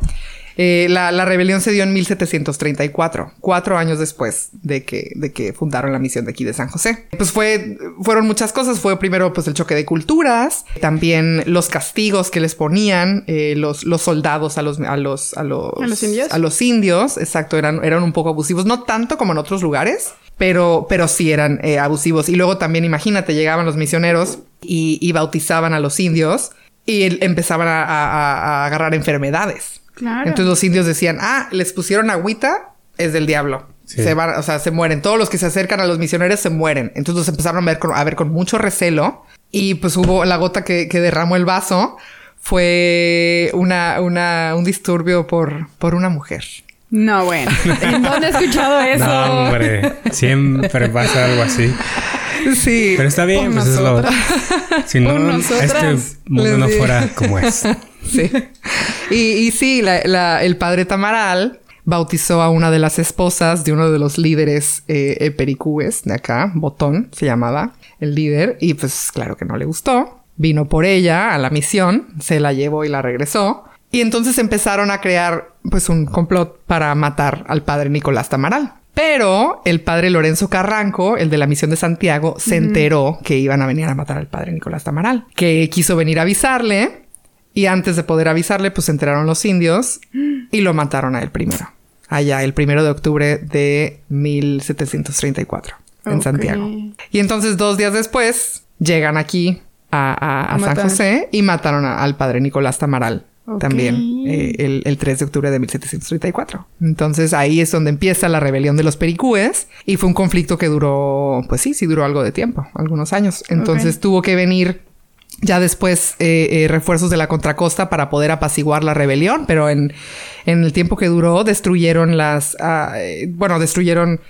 C: Eh, la, la, rebelión se dio en 1734, cuatro años después de que, de que fundaron la misión de aquí de San José. Pues fue, fueron muchas cosas. Fue primero pues el choque de culturas, también los castigos que les ponían eh, los, los soldados a los, a los, a los,
B: a los indios.
C: A los indios, exacto, eran, eran un poco abusivos, no tanto como en otros lugares, pero, pero sí eran eh, abusivos. Y luego también, imagínate, llegaban los misioneros y, y bautizaban a los indios y empezaban a, a, a agarrar enfermedades.
B: Claro.
C: Entonces los indios decían, ah, les pusieron agüita, es del diablo.
A: Sí.
C: Se van, o sea, se mueren. Todos los que se acercan a los misioneros se mueren. Entonces los empezaron a ver con, a ver con mucho recelo. Y pues hubo la gota que, que derramó el vaso. Fue una, una, un disturbio por, por una mujer.
B: No, bueno. ¿En dónde he escuchado eso?
A: No, hombre. Siempre pasa algo así.
C: Sí.
A: Pero está bien, pues es lo...
C: nosotras.
A: Si no,
B: nosotras.
A: este mundo no fuera como es.
C: Sí. Y, y sí, la- la- el padre Tamaral bautizó a una de las esposas de uno de los líderes eh, eh, pericúes de acá, Botón se llamaba el líder, y pues claro que no le gustó. Vino por ella a la misión, se la llevó y la regresó. Y entonces empezaron a crear pues un complot para matar al padre Nicolás Tamaral. Pero el padre Lorenzo Carranco, el de la misión de Santiago, se enteró que iban a venir a matar al padre Nicolás Tamaral, que quiso venir a avisarle y antes de poder avisarle, pues se enteraron los indios y lo mataron a él primero. Allá, el primero de octubre de 1734, en. Santiago. Y entonces, dos días después, llegan aquí a, a- a
B: A
C: San. José y mataron al padre Nicolás Tamaral. También eh, el, el 3 de octubre de 1734. Entonces ahí es donde empieza la rebelión de los pericúes y fue un conflicto que duró, pues sí, sí duró algo de tiempo, algunos años. Entonces tuvo que venir ya después eh, eh, refuerzos de la contracosta para poder apaciguar la rebelión, pero en, en el tiempo que duró destruyeron las, ah, eh, bueno, destruyeron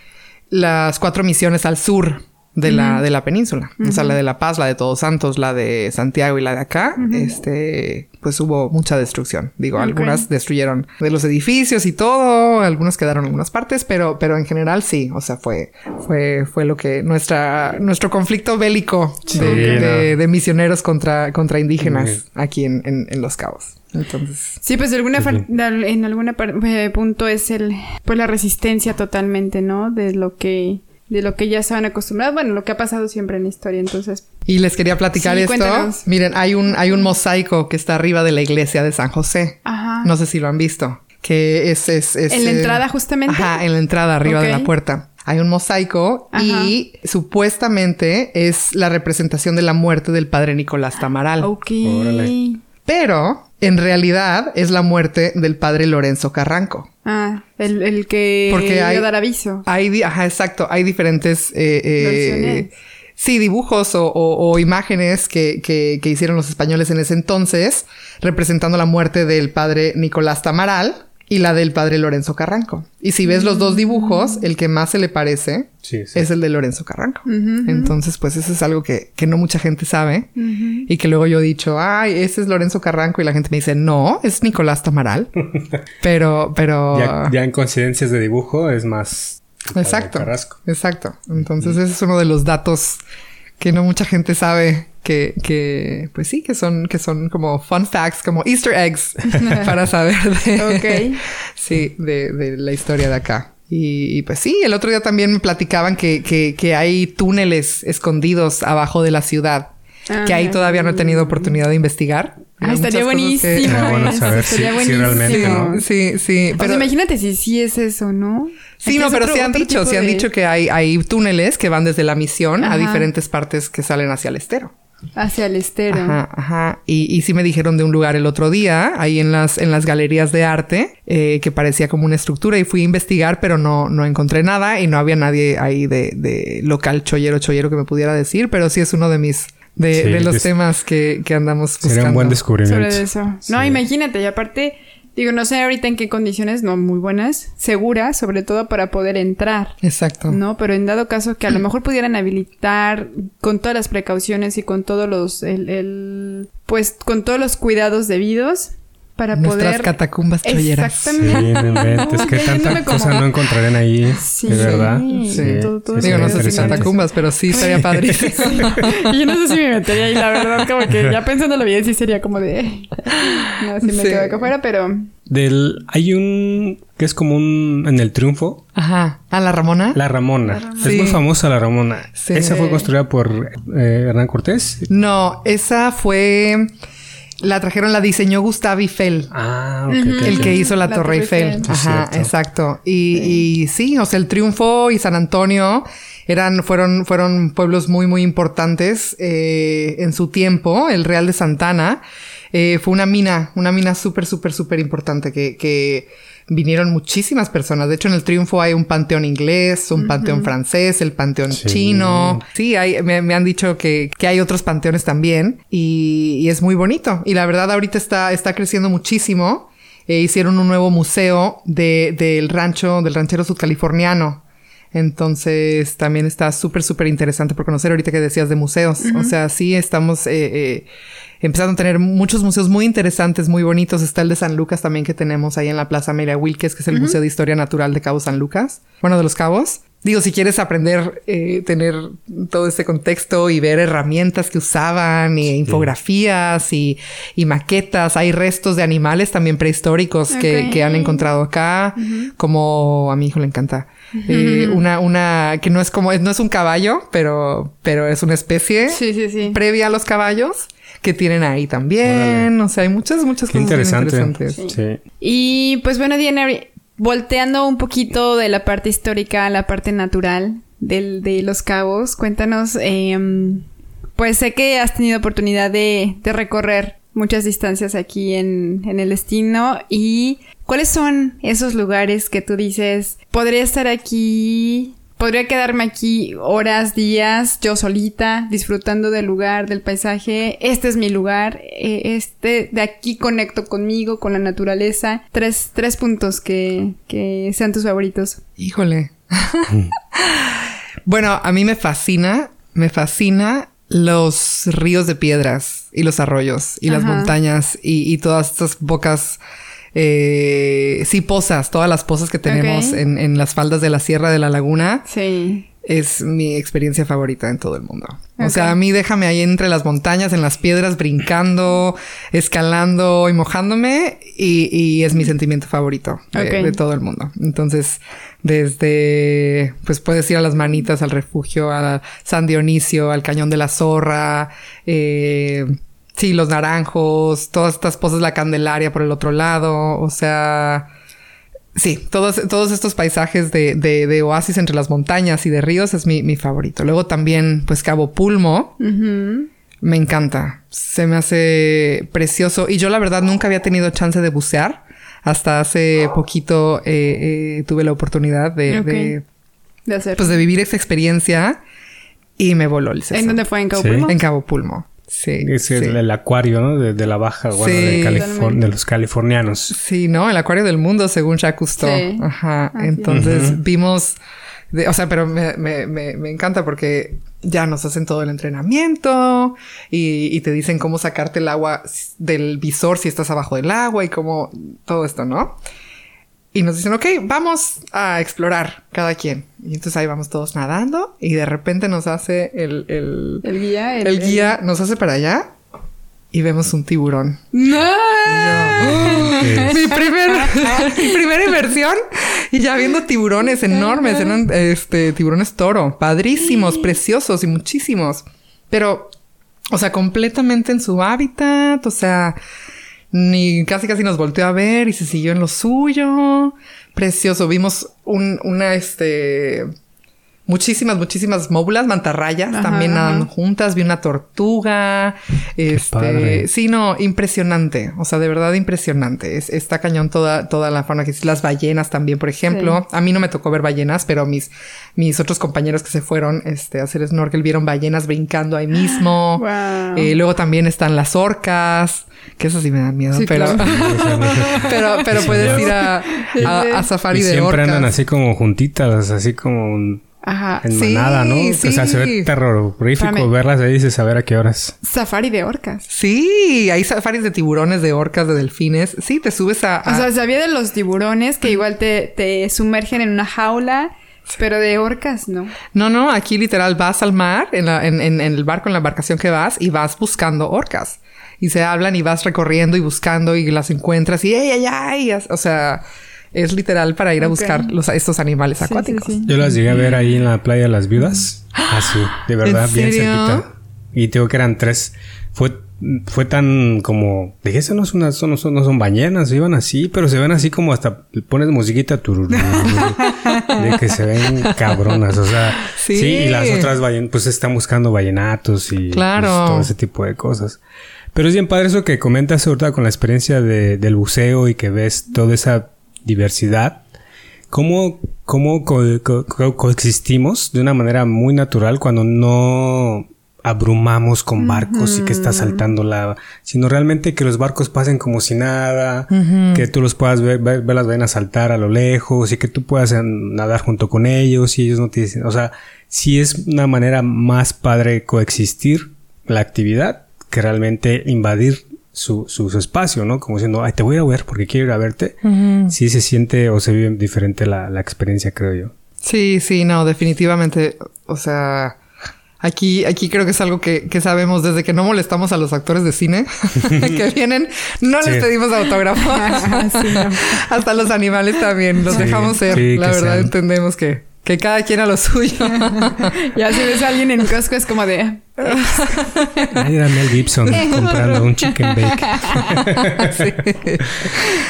C: las cuatro misiones al sur de la, de la península. O sea, la de La Paz, la de Todos Santos, la de Santiago y la de acá. Este, pues hubo mucha destrucción. Digo, algunas destruyeron de los edificios y todo, algunos quedaron en algunas partes, pero, pero en general sí. O sea, fue, fue, fue lo que nuestra, nuestro conflicto bélico
A: Sí,
C: de, de-
A: no.
C: de misioneros contra, contra indígenas aquí en, en, en Los Cabos. Entonces,
B: Sí, pues de alguna en alguna eh, punto es el pues la resistencia totalmente, ¿no? De lo que de lo que ya estaban acostumbrados, bueno, lo que ha pasado siempre en la historia, entonces
C: y les quería platicar
B: Sí,
C: esto.
B: cuéntanos.
C: Miren, hay un, hay un mosaico que está arriba de la iglesia de San José.
B: ajá.
C: No sé si lo han visto. Que es... es, es,
B: ¿En la
C: eh,
B: entrada justamente?
C: Ajá, en la entrada arriba de la puerta. Hay un mosaico y supuestamente es la representación de la muerte del padre Nicolás Tamaral.
B: Ok.
A: Órale.
C: Pero en realidad es la muerte del padre Lorenzo Carranco.
B: Ah, el, el que
C: Porque hay-
B: dar aviso.
C: Hay, ajá, exacto. Hay diferentes eh, eh, sí, dibujos o, o- o imágenes que, que- que hicieron los españoles en ese entonces, representando la muerte del padre Nicolás Tamaral y la del padre Lorenzo Carranco. Y si ves los dos dibujos, el que más se le parece
A: Sí, sí.
C: es el de Lorenzo Carranco. Entonces, pues eso es algo que, que no mucha gente sabe. Y que luego yo he dicho, ay, ese es Lorenzo Carranco. Y la gente me dice, no, es Nicolás Tamaral. pero, pero...
A: Ya, ya en coincidencias de dibujo es más...
C: Exacto.
A: Carrasco.
C: Exacto. Entonces, ese es uno de los datos que no mucha gente sabe que, que pues sí, que son, que son como fun facts, como Easter eggs para saber de, sí, de, de la historia de acá. Y, y, pues sí, el otro día también me platicaban que, que, que hay túneles escondidos abajo de la ciudad. Que ahí
B: Ah.
C: todavía no he tenido oportunidad de investigar.
B: Ah, estaría
C: que-
B: buenísimo.
A: Sería bueno saber
B: estaría
A: si- si realmente,
B: buenísimo.
A: ¿no?
C: Sí, sí.
B: O
C: Pero,
B: sea, imagínate si sí es eso, ¿no?
C: Sí, no, pero
B: otro-
C: sí han dicho, sí han dicho que hay, hay túneles que van desde la misión a diferentes partes que salen hacia el estero.
B: Hacia el estero.
C: Ajá, ajá. Y, y sí me dijeron de un lugar el otro día, ahí en las, en las galerías de arte, eh, que parecía como una estructura y fui a investigar, pero no, no encontré nada y no había nadie ahí de, de local chollero, chollero que me pudiera decir, pero sí es uno de mis, de,
A: Sí,
C: de los temas que, que andamos buscando.
A: Sería un buen descubrimiento.
B: Sobre eso. No,
A: Sí.
B: imagínate, y aparte, digo, no sé ahorita en qué condiciones, no muy buenas, seguras, sobre todo para poder entrar.
C: Exacto.
B: No, pero en dado caso que a lo mejor pudieran habilitar con todas las precauciones y con todos los, el, el- pues con todos los cuidados debidos para
C: Nuestras
B: poder...
C: catacumbas cholleras.
A: Sí,
B: Exactamente.
A: no inventes. Que tanta cosa no encontrarán ahí.
B: Sí,
A: de verdad.
B: sí, todo- todo
C: Digo, no sé si catacumbas, pero sí estaría padrísimo.
B: Y yo no sé si me metería ahí, la verdad, como que ya pensándolo bien, sí sería como de. No, si me
C: Sí.
B: quedo acá afuera, pero.
A: Del, hay un que es como un en el triunfo.
C: Ajá. ¿A la Ramona?
A: La Ramona. Es muy famosa la Ramona. ¿Esa fue construida por eh, Hernán Cortés?
C: No, esa fue la trajeron, la diseñó Gustave Eiffel.
A: Ah,
C: El que hizo la, Torre Eiffel. Ajá, exacto. Y, sí. o sea, el Triunfo y San Antonio eran, fueron, fueron pueblos muy, muy importantes eh, en su tiempo. El Real de Santana eh, fue una mina, una mina súper, súper, súper importante que, que vinieron muchísimas personas. De hecho, en el Triunfo hay un panteón inglés, un panteón francés, el panteón chino. Sí, hay, me, han dicho que, que, hay otros panteones también y, es muy bonito. Y la verdad, ahorita está, está creciendo muchísimo. Eh, hicieron un nuevo museo de, del rancho, del ranchero sudcaliforniano. Entonces también está súper, súper interesante por conocer ahorita que decías de museos. O sea, sí estamos eh, eh, empezando a tener muchos museos muy interesantes, muy bonitos. Está el de San Lucas también que tenemos ahí en la Plaza Amelia Wilkes, que es el Museo de Historia Natural de Cabo San Lucas. Bueno, de los Cabos. Digo, si quieres aprender, eh, tener todo este contexto y ver herramientas que usaban, y infografías y, maquetas, hay restos de animales también prehistóricos que, han encontrado acá, como a mi hijo le encanta. Eh, una, una, que no es como, no es un caballo, pero, pero es una especie previa a los caballos que tienen ahí también. O sea, hay muchas, muchas cosas interesantes.
B: Y pues bueno, Diana, volteando un poquito de la parte histórica a la parte natural del, de Los Cabos, cuéntanos, em, pues sé que has tenido oportunidad de, de recorrer muchas distancias aquí en, en, el destino y cuáles son esos lugares que tú dices, podría estar aquí Podría quedarme aquí horas, días, yo solita, disfrutando del lugar, del paisaje. Este es mi lugar. Eh, este, de aquí conecto conmigo, con la naturaleza. Tres, tres puntos que, que sean tus favoritos.
C: Híjole. bueno, a mí me fascina, me fascina los ríos de piedras y los arroyos y las montañas y, y todas estas bocas eh, sí, pozas, todas las pozas que tenemos en, en, las faldas de la Sierra de la Laguna.
B: Sí.
C: Es mi experiencia favorita en todo el mundo. O sea, a mí déjame ahí entre las montañas, en las piedras, brincando, escalando y mojándome. Y, y es mi sentimiento favorito de, todo el mundo. Entonces, desde, pues puedes ir a las manitas, al refugio, a San Dionisio, al Cañón de la Zorra, eh, Sí, los naranjos, todas estas pozas, la Candelaria por el otro lado, o sea, sí, todos, todos estos paisajes de, de, oasis entre las montañas y de ríos es mi, mi favorito. Luego también, pues Cabo Pulmo, me encanta, se me hace precioso y yo la verdad nunca había tenido chance de bucear. Hasta hace poquito eh, eh, tuve la oportunidad de, de,
B: de, hacer.
C: Pues de vivir esa experiencia y me voló el
B: seso. ¿En dónde fue? ¿En Cabo Pulmo?
C: En Cabo Pulmo. Sí.
A: Es El, acuario, ¿no? De, la baja guarda de, los californianos.
C: Sí, ¿no? El acuario del mundo, según Jacques Cousteau. Ajá. Entonces vimos. o sea, pero me, me, me, encanta porque ya nos hacen todo el entrenamiento y, y, te dicen cómo sacarte el agua del visor si estás abajo del agua y cómo todo esto, ¿no? Y nos dicen, ok, vamos a explorar cada quien. Y entonces ahí vamos todos nadando y de repente nos hace el... El,
B: el guía.
C: El, guía nos hace para allá y vemos un tiburón.
B: ¡No!
C: mi, primer, mi primera inversión y ya viendo tiburones enormes, eran este, tiburones toro, padrísimos, preciosos y muchísimos. Pero, o sea, completamente en su hábitat, o sea ni casi casi nos volteó a ver y se siguió en lo suyo. Precioso. Vimos un, una, este, muchísimas, muchísimas móbulas, mantarrayas también nadando juntas. Vi una tortuga. este, sí, no, impresionante. O sea, de verdad impresionante. Es, está cañón toda, toda la fauna que Las ballenas también, por ejemplo. A mí no me tocó ver ballenas, pero mis, mis otros compañeros que se fueron este, a hacer snorkel vieron ballenas brincando ahí mismo. Eh, luego también están las orcas. Que eso sí me da miedo, pero, pero, pero puedes ir a, a, safari de
A: siempre andan así como juntitas, así como
B: Ajá.
A: en manada, ¿no? O sea, se ve terrorífico verlas ahí y saber a qué horas.
B: Safari de orcas.
C: Sí, hay safaris de tiburones, de orcas, de delfines. Sí, te subes a...
B: O sea, sabía de los tiburones que igual te, te sumergen en una jaula... Pero de orcas, ¿no?
C: No, no, aquí literal vas al mar, en, la, en, en, el barco, en la embarcación que vas, y vas buscando orcas. y se hablan y vas recorriendo y buscando y las encuentras y ¡ay, ay, ay! O sea, es literal para ir a buscar los, estos animales
B: Sí, sí,
C: acuáticos.
B: sí.
A: Yo las llegué a ver ahí en la playa de las viudas. Así, de verdad,
C: ¿En
A: bien
C: serio?
A: cerquita. Y te digo que eran tres. Fue, fue tan como. Dije, eso no, es una, eso no, son, no son ballenas, iban así, pero se ven así como hasta pones musiquita tururú, de que se ven cabronas. O sea,
C: Sí.
A: sí. y las otras ballenas, pues están buscando ballenatos y
C: Claro.
A: pues, todo ese tipo de cosas. Pero es bien padre eso que comentas ahorita con la experiencia de- del buceo y que ves toda esa diversidad. ¿Cómo, cómo co- co- co- coexistimos de una manera muy natural cuando no abrumamos con barcos y que está saltando lava, sino realmente que los barcos pasen como si nada, que tú los puedas ver, ver, ver las venas saltar a lo lejos y que tú puedas eh, nadar junto con ellos y ellos no te dicen, o sea, sí es una manera más padre coexistir la actividad que realmente invadir su, su, su espacio, ¿no? Como diciendo, ay, te voy a ver porque quiero ir a verte. Sí se siente o se vive diferente la, la experiencia, creo yo.
C: Sí, sí, no, definitivamente. O sea, aquí, aquí creo que es algo que, que sabemos desde que no molestamos a los actores de cine que vienen, no les
A: Sí.
C: pedimos autógrafo.
B: Sí, no.
C: Hasta los animales también, los
A: Sí,
C: dejamos ser.
A: sí,
C: La verdad,
A: sean.
C: entendemos que, que cada quien a lo suyo.
B: Ya si ves a alguien en Costco es como de...
A: Ay, era Mel Gibson comprando un chicken bake.
C: Sí.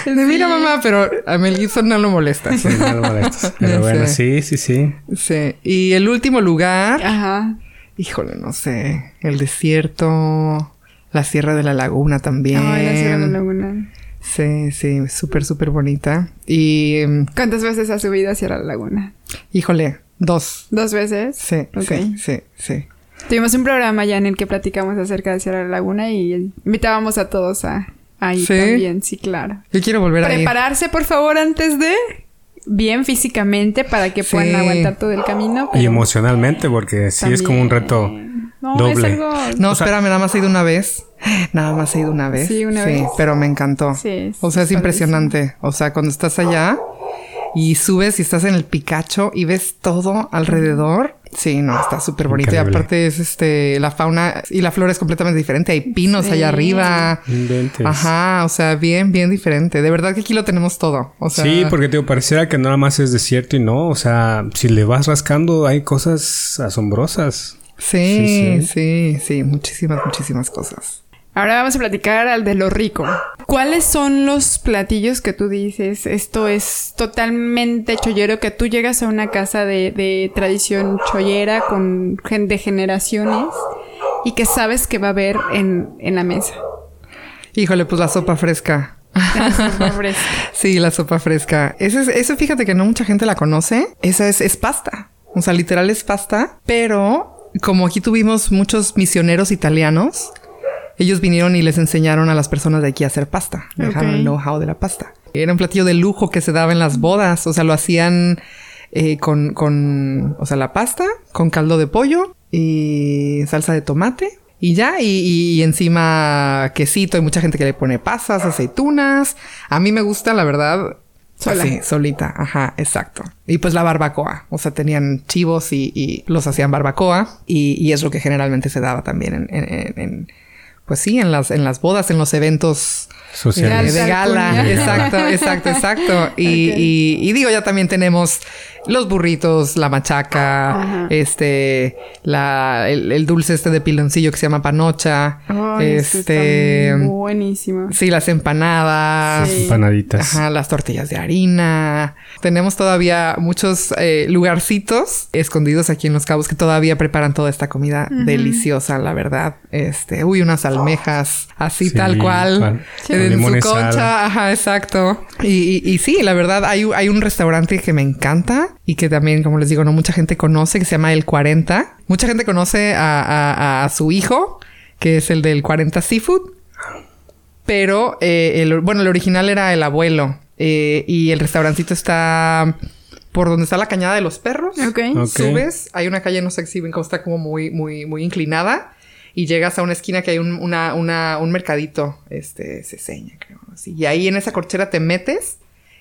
C: De, Mira, mamá, pero a Mel Gibson no lo molesta.
A: Sí, no lo molestas. Pero bueno,
C: sé.
A: sí, sí, sí.
C: Sí. Y el último lugar,
B: Ajá.
C: híjole, no sé, el desierto, la Sierra de la Laguna también.
B: Ay, la Sierra de la Laguna.
C: Sí, sí, súper, súper bonita. Y, mm,
B: ¿Cuántas veces has subido a Sierra de la Laguna?
C: híjole, dos.
B: ¿Dos veces?
C: Sí, sí, sí, sí.
B: Tuvimos un programa ya en el que platicamos acerca de Sierra Laguna y invitábamos a todos a, a ir
C: ¿Sí?
B: también, sí, claro.
C: Yo quiero volver a ir.
B: Prepararse, por favor, antes de... Bien físicamente para que puedan
C: Sí.
B: aguantar todo el camino.
A: Y emocionalmente, porque sí es como un reto.
B: No,
A: doble.
B: es algo...
C: No,
A: O sea-
C: espérame, nada más he ido una vez. Nada más he ido una vez.
B: Sí, una vez.
C: pero me encantó.
B: Sí,
C: o sea, es impresionante. O sea, cuando estás allá y subes y estás en el Picacho y ves todo alrededor. Sí, no, está súper bonito. Y aparte es este, la fauna y la flora es completamente diferente. Hay pinos
B: Sí.
C: allá arriba.
A: Inventes.
C: Ajá, o sea, bien, bien diferente. De verdad que aquí lo tenemos todo. O sea,
A: sí, porque te digo, pareciera que nada más es desierto y no. O sea, si le vas rascando, hay cosas asombrosas.
C: Sí,
A: Sí,
C: sí, sí, muchísimas, muchísimas cosas.
B: Ahora vamos a platicar al de lo rico. ¿Cuáles son los platillos que tú dices? Esto es totalmente chollero, que tú llegas a una casa de, de tradición chollera con de generaciones y que sabes que va a haber en, en la mesa.
C: Híjole, pues la sopa fresca.
B: Pobres.
C: Sí, la sopa fresca. Eso, es- eso fíjate que no mucha gente la conoce. Esa es, es pasta. O sea, literal es pasta. Pero como aquí tuvimos muchos misioneros italianos, ellos vinieron y les enseñaron a las personas de aquí a hacer pasta. Dejaron el know-how de la pasta. Era un platillo de lujo que se daba en las bodas. O sea, lo hacían eh, con, con, o sea, la pasta, con caldo de pollo y salsa de tomate. Y ya, y, y- y encima quesito. Hay mucha gente que le pone pasas, aceitunas. A mí me gusta, la verdad,
B: Sola.
C: así, solita. Ajá, exacto. Y pues la barbacoa. O sea, tenían chivos y, y los hacían barbacoa. Y, y es lo que generalmente se daba también en, en- en- en- pues sí, en las, en las bodas, en los eventos eh,
A: Sociales.
C: de gala. Exacto, exacto, exacto. Y,
B: Ok.
C: y- y digo, ya también tenemos los burritos, la machaca,
B: Ajá.
C: este, la, el, el dulce este de piloncillo que se llama panocha.
B: Ay,
C: este,
B: está buenísimo.
C: sí, las empanadas.
B: Sí.
A: Empanaditas.
C: Ajá, las tortillas de harina. Tenemos todavía muchos eh, lugarcitos escondidos aquí en Los Cabos que todavía preparan toda esta comida deliciosa, la verdad. Este, uy, unas almejas así
A: Sí,
C: tal cual. En su concha, ajá, exacto. Y, y- y sí, la verdad, hay, hay un restaurante que me encanta y que también, como les digo, no mucha gente conoce, que se llama El 40. Mucha gente conoce a, a- a su hijo, que es el del 40 Seafood. Pero, eh, el, bueno, el original era el abuelo. eh, y el restaurancito está por donde está la cañada de los perros.
B: Ok.
A: Ok.
C: Subes, hay una calle, no sé si ven cómo está como muy, muy, muy inclinada. Y llegas a una esquina que hay un, una, una- un mercadito, este, se seña, creo. Así. Y ahí en esa corchera te metes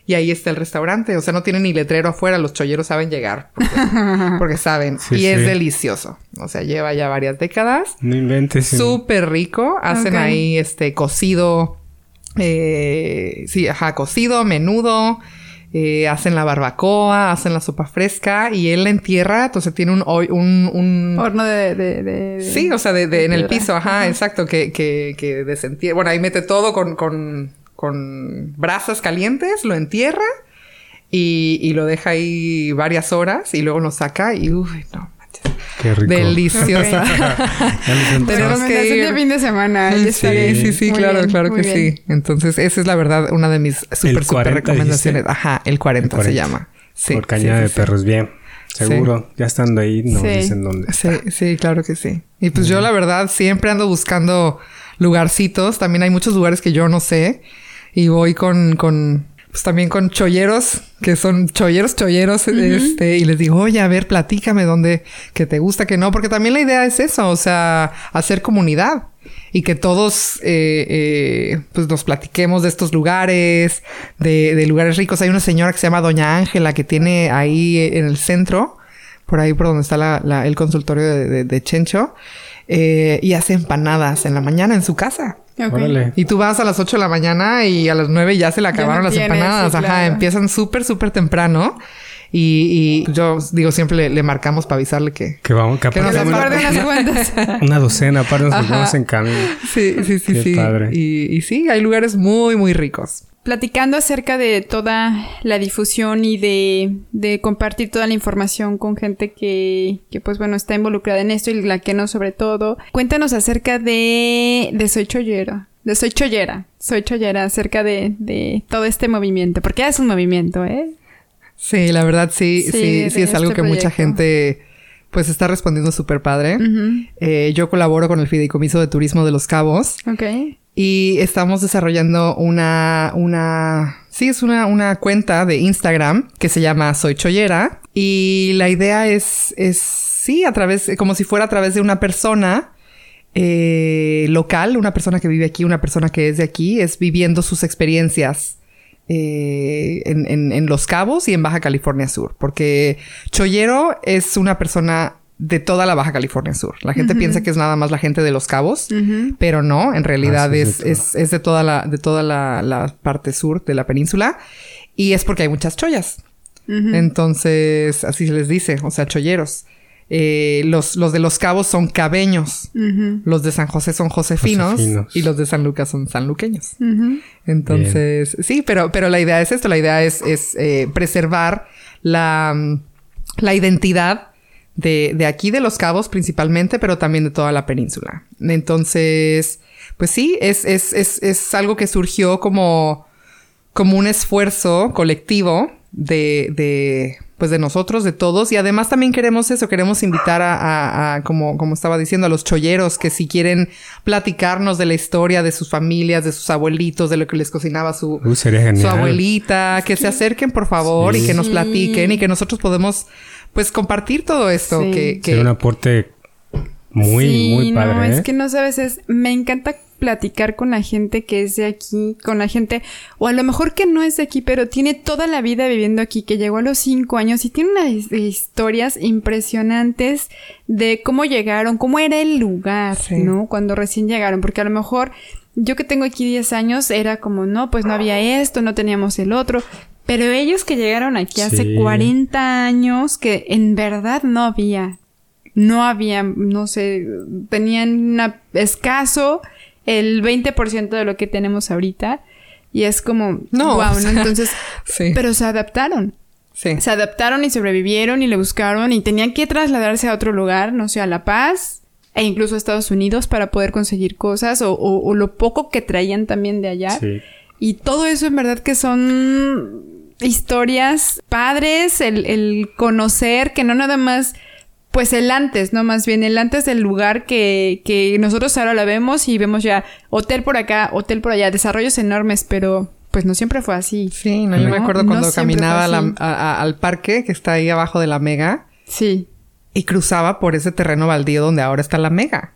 C: y ahí está el restaurante. O sea, no tiene ni letrero afuera, los cholleros saben llegar porque, porque saben.
A: Sí,
C: y es delicioso. O sea, lleva ya varias décadas.
A: No inventes.
C: Súper rico. Hacen ahí este cocido. Eh, sí, ajá, cocido, menudo. eh, hacen la barbacoa, hacen la sopa fresca y él la entierra, entonces tiene un, hoy- un, un,
B: Horno de... de, de-
C: Sí, o sea, de, de-
B: de
C: en el piso, ajá, exacto, que, que, que desentierra. Bueno, ahí mete todo con, con, con brasas calientes, lo entierra y, y lo deja ahí varias horas y luego lo saca y uy, no manches.
A: Qué rico.
C: Deliciosa.
A: Sentí-
C: Tenemos que ir.
B: de fin de semana.
C: Sí, sí, sí, claro,
B: bien,
C: claro que
B: bien.
C: sí. Entonces, esa es la verdad una de mis súper, súper
A: 40
C: recomendaciones.
A: dijiste.
C: Ajá, el 40,
A: El
C: se
A: 40.
C: llama. Sí.
A: Por
C: sí,
A: de
C: sí.
A: Perros, bien. Seguro. Ya estando ahí, nos
B: Sí.
A: dicen dónde.
C: Sí, sí, claro que sí. Y pues yo la verdad siempre ando buscando lugarcitos. También hay muchos lugares que yo no sé. Y voy con, con pues también con cholleros, que son cholleros, cholleros, este, y les digo, oye, a ver, platícame dónde, que te gusta, que no, porque también la idea es eso, o sea, hacer comunidad y que todos, eh, eh, pues nos platiquemos de estos lugares, de, de lugares ricos. Hay una señora que se llama Doña Ángela que tiene ahí en el centro, por ahí por donde está la- la- el consultorio de, de- de Chencho, eh, y hace empanadas en la mañana en su casa. Y tú vas a las 8 de la mañana y a las 9 ya se le
B: no
C: acabaron las
B: tienes,
C: empanadas.
B: sí,
C: Ajá,
B: claro.
C: empiezan súper, súper temprano. Y, y yo digo, siempre le, le marcamos para avisarle que...
A: Que vamos, que
C: Que nos
A: aparte
B: Aparte
C: aparte
B: unas cuantas.
A: una docena, aparte nos en camino.
C: Sí, sí, sí,
A: Qué
C: sí.
A: padre.
C: Y, y sí, hay lugares muy, muy ricos.
B: Platicando acerca de toda la difusión y de, de compartir toda la información con gente que, que, pues bueno, está involucrada en esto y la que no sobre todo. Cuéntanos acerca de, de Soy Chollera. De Soy Chollera. Soy Chollera acerca de, de todo este movimiento. Porque es un movimiento, ¿eh?
C: Sí, la verdad sí,
B: Sí,
C: sí, es algo
B: este
C: que mucha gente pues está respondiendo súper padre. Eh, yo colaboro con el Fideicomiso de Turismo de Los Cabos
B: Ok.
C: Y estamos desarrollando una, una, sí, es una, una cuenta de Instagram que se llama Soy Chollera y la idea es, es, sí, a través, como si fuera a través de una persona eh, local, una persona que vive aquí, una persona que es de aquí, es viviendo sus experiencias eh, en, en- en Los Cabos y en Baja California Sur, porque Chollero es una persona de toda la Baja California Sur. La gente piensa que es nada más la gente de Los Cabos, pero no, en realidad
A: Ah, sí,
C: es,
A: sí,
C: es, es de toda, la, de toda la, la parte sur de la península y es porque hay muchas chollas. Entonces, así se les dice, o sea, cholleros. Eh, los, los de Los Cabos son cabeños. Los de San José son josefinos,
A: Josefinos.
C: y los de San Lucas son sanluqueños. Entonces, sí, pero, pero la idea es esto, la idea es, es eh, preservar la, la identidad de, de aquí de Los Cabos principalmente, pero también de toda la península. Entonces, pues sí, es, es, es, es algo que surgió como, como un esfuerzo colectivo de, de, pues de nosotros, de todos. Y además también queremos eso, queremos invitar a, a- a, como, como estaba diciendo, a los cholleros que si quieren platicarnos de la historia de sus familias, de sus abuelitos, de lo que les cocinaba su,
A: Uy, sería
C: su abuelita, que se acerquen por favor y que nos platiquen y que nosotros podemos pues compartir todo esto
B: Sí.
C: que, que
A: Sería un aporte muy,
B: Sí,
A: muy padre.
B: No,
A: ¿eh?
B: es que no sabes, es, me encanta platicar con la gente que es de aquí, con la gente, o a lo mejor que no es de aquí, pero tiene toda la vida viviendo aquí, que llegó a los cinco años y tiene unas his- historias impresionantes de cómo llegaron, cómo era el lugar,
C: Sí.
B: ¿no? Cuando recién llegaron, porque a lo mejor yo que tengo aquí 10 años era como, no, pues no había esto, no teníamos el otro. Pero ellos que llegaron aquí hace
A: Sí.
B: 40 años, que en verdad no había no había, no sé, tenían una, escaso el 20% de lo que tenemos ahorita. Y es como,
C: No,
B: wow,
C: o sea,
B: ¿no? Entonces,
C: sí,
B: pero se adaptaron.
C: sí.
B: Se adaptaron y sobrevivieron y le buscaron y tenían que trasladarse a otro lugar, no sé, a La Paz e incluso a Estados Unidos para poder conseguir cosas o, o- o lo poco que traían también de allá.
A: Sí.
B: Y todo eso en verdad que son historias padres, el, el conocer que no nada más, pues el antes, no más bien el antes del lugar que, que nosotros ahora la vemos y vemos ya hotel por acá, hotel por allá, desarrollos enormes, pero pues no siempre fue así.
C: Sí, no, yo me acuerdo cuando caminaba a
B: fue
C: la-
B: así.
C: a- a- al parque que está ahí abajo de la Mega
B: Sí.
C: y cruzaba por ese terreno baldío donde ahora está la Mega.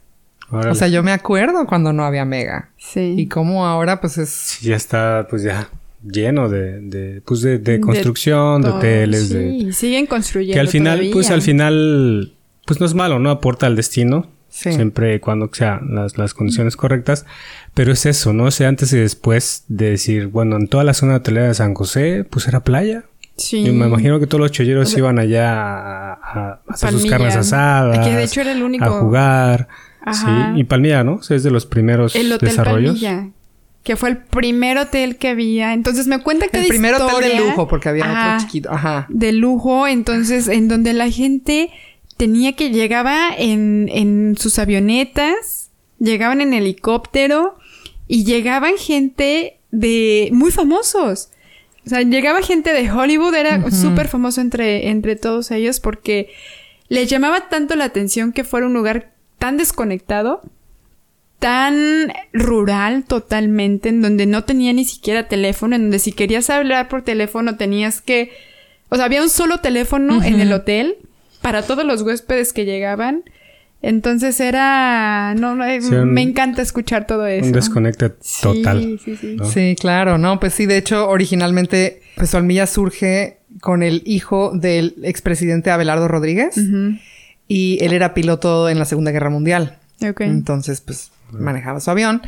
A: Órale.
C: O sea, yo me acuerdo cuando no había Mega.
B: Sí.
C: Y cómo ahora pues es...
A: Sí, ya está, pues ya. lleno de, de pues de, de construcción, de, hoteles,
B: sí,
A: de...
B: siguen construyendo.
A: Que al final,
B: todavía.
A: pues al final, pues no es malo, ¿no? Aporta al destino.
C: Sí.
A: Siempre y cuando sean las, las condiciones correctas. Pero es eso, ¿no? O sea, antes y después de decir, bueno, en toda la zona hotelera de San José, pues era playa.
B: Sí.
A: Y me imagino que todos los cholleros iban allá a, a hacer sus
B: Palmilla.
A: carnes asadas.
B: Que de hecho era el único-
A: A jugar.
B: Ajá.
A: Sí. Y Palmilla, ¿no? O sea, es de los primeros
B: El Hotel
A: desarrollos.
B: Palmilla. Que fue el primer hotel que había. Entonces me cuenta que
C: El
B: de
C: primer hotel de lujo, porque había
B: Ajá,
C: otro chiquito. Ajá.
B: De lujo, entonces, en donde la gente tenía que llegaba en, en sus avionetas, llegaban en helicóptero y llegaban gente de muy famosos. O sea, llegaba gente de Hollywood, era súper famoso entre, entre todos ellos porque les llamaba tanto la atención que fuera un lugar tan desconectado, tan rural totalmente, en donde no tenía ni siquiera teléfono, en donde si querías hablar por teléfono tenías que... O sea, había un solo teléfono en el hotel para todos los huéspedes que llegaban. Entonces era... No, no, eh,
A: Sí, un-
B: me encanta escuchar todo eso.
A: Un desconecte
B: Sí,
A: total.
B: Sí, sí,
A: ¿no?
C: Sí, claro, no, pues sí, de hecho, originalmente, pues Palmilla surge con el hijo del expresidente Abelardo Rodríguez. Y él era piloto en la Segunda Guerra Mundial.
B: Ok.
C: Entonces, pues manejaba su avión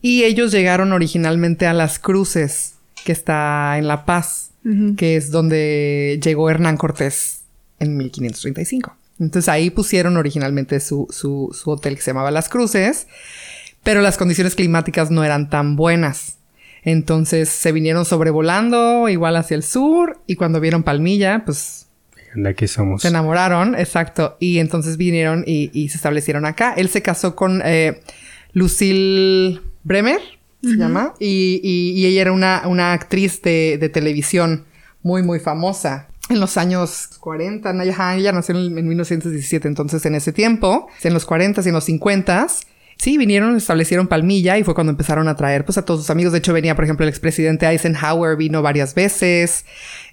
C: y ellos llegaron originalmente a Las Cruces, que está en La Paz, que es donde llegó Hernán Cortés en 1535. Entonces ahí pusieron originalmente su, su, su hotel que se llamaba Las Cruces, pero las condiciones climáticas no eran tan buenas. Entonces se vinieron sobrevolando igual hacia el sur y cuando vieron Palmilla, pues
A: De aquí somos.
C: se enamoraron, exacto. Y entonces vinieron y, y se establecieron acá. Él se casó con eh, Lucille Bremer, se llama. Y, y- y ella era una, una actriz de, de televisión muy, muy famosa. En los años 40, no, ajá, ella nació en, en 1917, entonces en ese tiempo, en los 40 y en los 50 Sí, vinieron, establecieron Palmilla y fue cuando empezaron a traer pues a todos sus amigos. De hecho, venía, por ejemplo, el expresidente Eisenhower vino varias veces.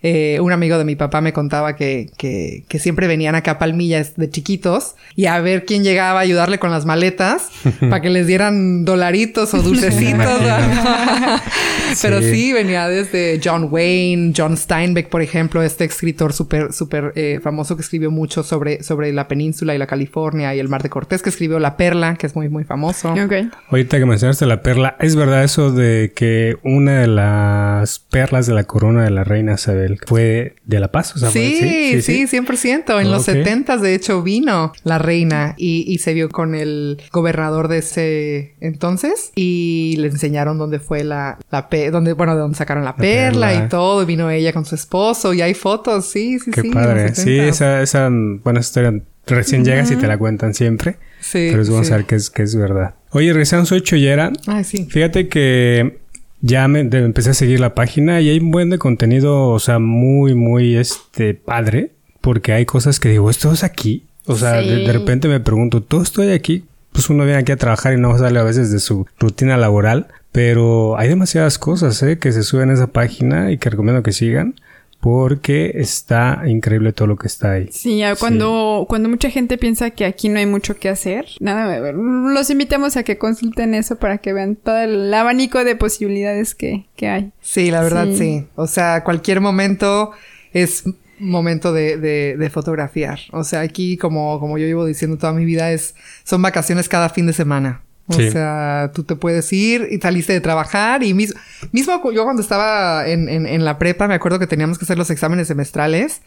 C: Eh, un amigo de mi papá me contaba que, que, que siempre venían acá a Palmilla de chiquitos y a ver quién llegaba a ayudarle con las maletas para que les dieran dolaritos o dulcecitos. Pero
A: Sí.
C: sí, venía desde John Wayne, John Steinbeck, por ejemplo, este escritor súper, súper eh, famoso que escribió mucho sobre, sobre la península y la California y el Mar de Cortés, que escribió La Perla, que es muy, muy famoso.
B: Ok.
A: Ahorita que mencionaste la perla, ¿es verdad eso de que una de las perlas de la corona de la reina Isabel fue de La Paz? O sea, fue-
C: Sí, sí, 100%. En los
A: Ok.
C: 70 de hecho, vino la reina y, y se vio con el gobernador de ese entonces y le enseñaron dónde fue la, la pe- donde, bueno, de dónde sacaron la, perla,
A: perla.
C: y todo. Vino ella con su esposo y hay fotos. Sí, sí,
A: Qué
C: sí.
A: padre. Sí,
C: 70s.
A: esa, esa, bueno, historia recién llegas y te la cuentan siempre.
C: Sí,
A: pero es bueno
C: sí.
A: saber que es, que es verdad. Oye, regresando, soy Chollera.
C: Ay, sí.
A: Fíjate que ya me de- empecé a seguir la página y hay un buen de contenido, o sea, muy, muy, este, padre. Porque hay cosas que digo, ¿esto es aquí? O sea, de repente me pregunto, ¿todo estoy aquí? Pues uno viene aquí a trabajar y no sale a veces de su rutina laboral. Pero hay demasiadas cosas, ¿eh? Que se suben a esa página y que recomiendo que sigan. Porque está increíble todo lo que está ahí.
B: Sí, cuando, cuando mucha gente piensa que aquí no hay mucho que hacer, nada, los invitamos a que consulten eso para que vean todo el abanico de posibilidades que, que hay.
C: Sí, la verdad
B: Sí.
C: sí. O sea, cualquier momento es momento de, de, de fotografiar. O sea, aquí, como, como yo llevo diciendo toda mi vida, es, son vacaciones cada fin de semana. O
A: Sí.
C: sea, tú te puedes ir y saliste de trabajar y mis- mismo yo cuando estaba en, en, en la prepa me acuerdo que teníamos que hacer los exámenes semestrales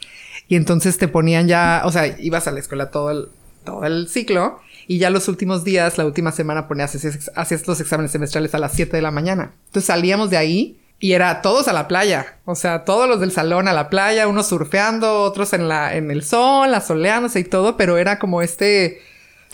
C: y entonces te ponían ya, o sea, ibas a la escuela todo el, todo el ciclo y ya los últimos días, la última semana ponías, hacías, hacías los exámenes semestrales a las 7 de la mañana. Entonces salíamos de ahí y era todos a la playa. O sea, todos los del salón a la playa, unos surfeando, otros en la, en el sol, asoleándose y todo, pero era como este...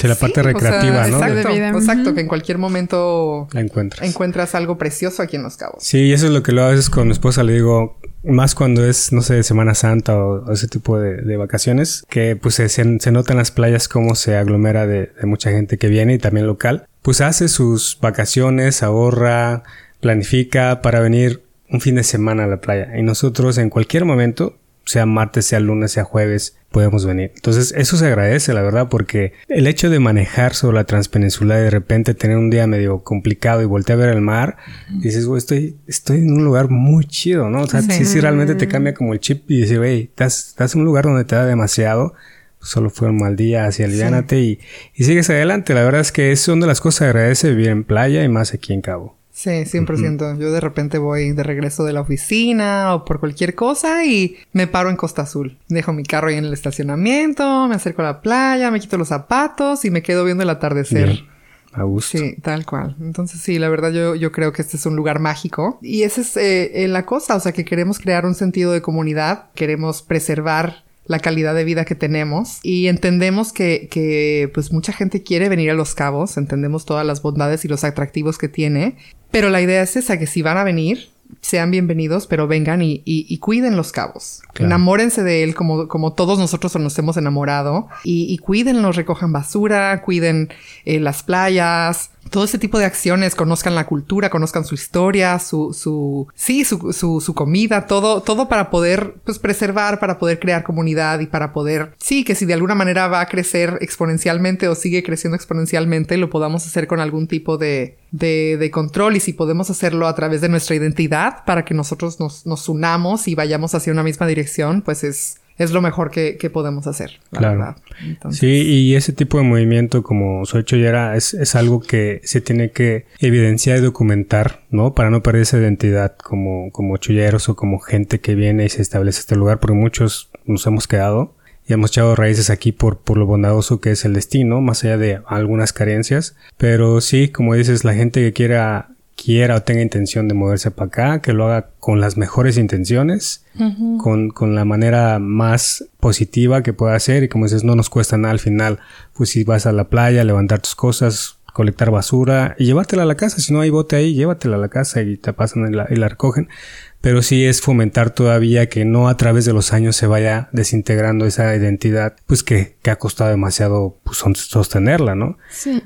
A: Sí, la parte
C: Sí, o sea,
A: recreativa, ¿no?
C: Exacto,
B: De vida.
C: exacto, que en cualquier momento
A: La encuentras.
C: encuentras algo precioso aquí en Los Cabos.
A: Sí, y eso es lo que a veces con mi esposa le digo, más cuando es, no sé, Semana Santa o, o ese tipo de, de vacaciones, que pues se, se, se nota en las playas cómo se aglomera de, de mucha gente que viene y también local. Pues hace sus vacaciones, ahorra, planifica para venir un fin de semana a la playa. Y nosotros en cualquier momento, sea martes, sea lunes, sea jueves, podemos venir. Entonces, eso se agradece, la verdad, porque el hecho de manejar sobre la transpeninsular y de repente tener un día medio complicado y voltear a ver el mar, dices, güey, estoy, estoy en un lugar muy chido, ¿no? O sea, sí, sí, realmente te cambia como el chip y dices, güey, estás, estás en un lugar donde te da demasiado solo fue un mal día, así aliviánate y, y, sigues adelante. La verdad es que es una de las cosas que agradece vivir en playa y más aquí en Cabo.
C: Sí, 100%. Yo de repente voy de regreso de la oficina o por cualquier cosa y me paro en Costa Azul. Dejo mi carro ahí en el estacionamiento, me acerco a la playa, me quito los zapatos y me quedo viendo el atardecer.
A: A gusto.
C: Sí, tal cual. Entonces sí, la verdad yo, yo creo que este es un lugar mágico. Y esa es eh, la cosa, o sea que queremos crear un sentido de comunidad, queremos preservar la calidad de vida que tenemos y entendemos que, que pues mucha gente quiere venir a Los Cabos, entendemos todas las bondades y los atractivos que tiene, pero la idea es esa, que si van a venir, sean bienvenidos, pero vengan y, y, cuiden los cabos. Enamórense de él como, como todos nosotros nos hemos enamorado y, y cuídenlos, recojan basura, cuiden eh, las playas, todo ese tipo de acciones, conozcan la cultura, conozcan su historia, su, su, sí, su, su, su, comida, todo, todo para poder, pues, preservar, para poder crear comunidad y para poder, sí, que si de alguna manera va a crecer exponencialmente o sigue creciendo exponencialmente, lo podamos hacer con algún tipo de, de, de control y si podemos hacerlo a través de nuestra identidad para que nosotros nos, nos unamos y vayamos hacia una misma dirección, pues es, es lo mejor que, podemos hacer. claro.
A: Sí, y ese tipo de movimiento como Soy Chollera es, es algo que se tiene que evidenciar y documentar, ¿no? Para no perder esa identidad como, como cholleros o como gente que viene y se establece este lugar, porque muchos nos hemos quedado y hemos echado raíces aquí por, por lo bondadoso que es el destino, más allá de algunas carencias. Pero sí, como dices, la gente que quiera quiera o tenga intención de moverse para acá, que lo haga con las mejores intenciones, con, con, la manera más positiva que pueda hacer y como dices, no nos cuesta nada al final, pues si vas a la playa, levantar tus cosas, colectar basura y llevártela a la casa, si no hay bote ahí, llévatela a la casa y te pasan y la, y la recogen, pero sí es fomentar todavía que no a través de los años se vaya desintegrando esa identidad, pues que, que ha costado demasiado pues, sostenerla, ¿no?
B: Sí.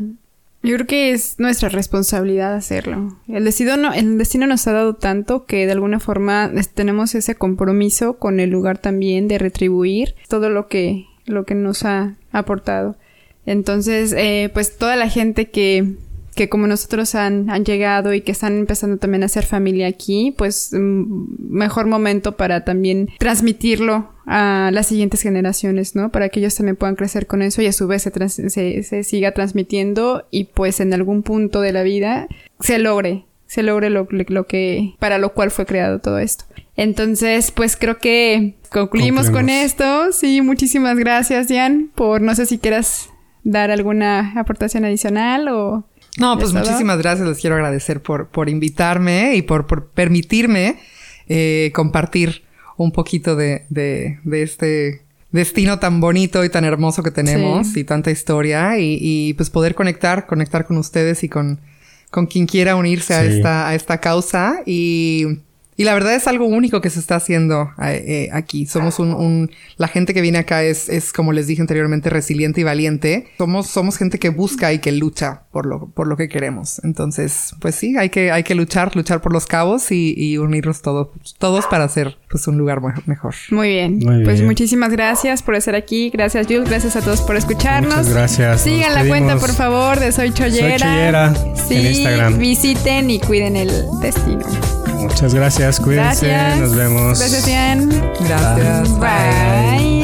B: Yo creo que es nuestra responsabilidad hacerlo. El destino, no, el destino nos ha dado tanto que de alguna forma tenemos ese compromiso con el lugar también de retribuir todo lo que, lo que nos ha aportado. Entonces, eh, pues toda la gente que que como nosotros han, han, llegado y que están empezando también a hacer familia aquí, pues mm, mejor momento para también transmitirlo a las siguientes generaciones, ¿no? Para que ellos también puedan crecer con eso y a su vez se, se, se siga transmitiendo y pues en algún punto de la vida se logre, se logre lo, lo que, para lo cual fue creado todo esto. Entonces, pues creo que concluimos, con esto. Sí, muchísimas gracias, Jan, por no sé si quieras dar alguna aportación adicional o...
C: No, pues muchísimas gracias. Les quiero agradecer por, por invitarme y por, por permitirme eh, compartir un poquito de, de, de, este destino tan bonito y tan hermoso que tenemos y tanta historia y, y, pues poder conectar, conectar con ustedes y con, con quien quiera unirse a, esta, a esta causa. Y y la verdad es algo único que se está haciendo eh, eh, aquí. Somos un, un, la gente que viene acá es, es, como les dije anteriormente, resiliente y valiente. Somos, somos gente que busca y que lucha por lo, por lo que queremos. Entonces, pues sí, hay que, hay que luchar, luchar por los cabos y, y unirnos todos, todos para hacer pues un lugar mejor.
B: Muy bien. Pues muchísimas gracias por estar aquí. Gracias, Jules. Gracias a todos por escucharnos.
A: Muchas gracias.
B: Sigan la cuenta, por favor, de Soy Chollera.
A: Soy Chollera sí, en Instagram.
B: Visiten y cuiden el destino.
A: Muchas gracias, cuídense, nos vemos.
B: Gracias, Ian.
C: Gracias.
B: Bye.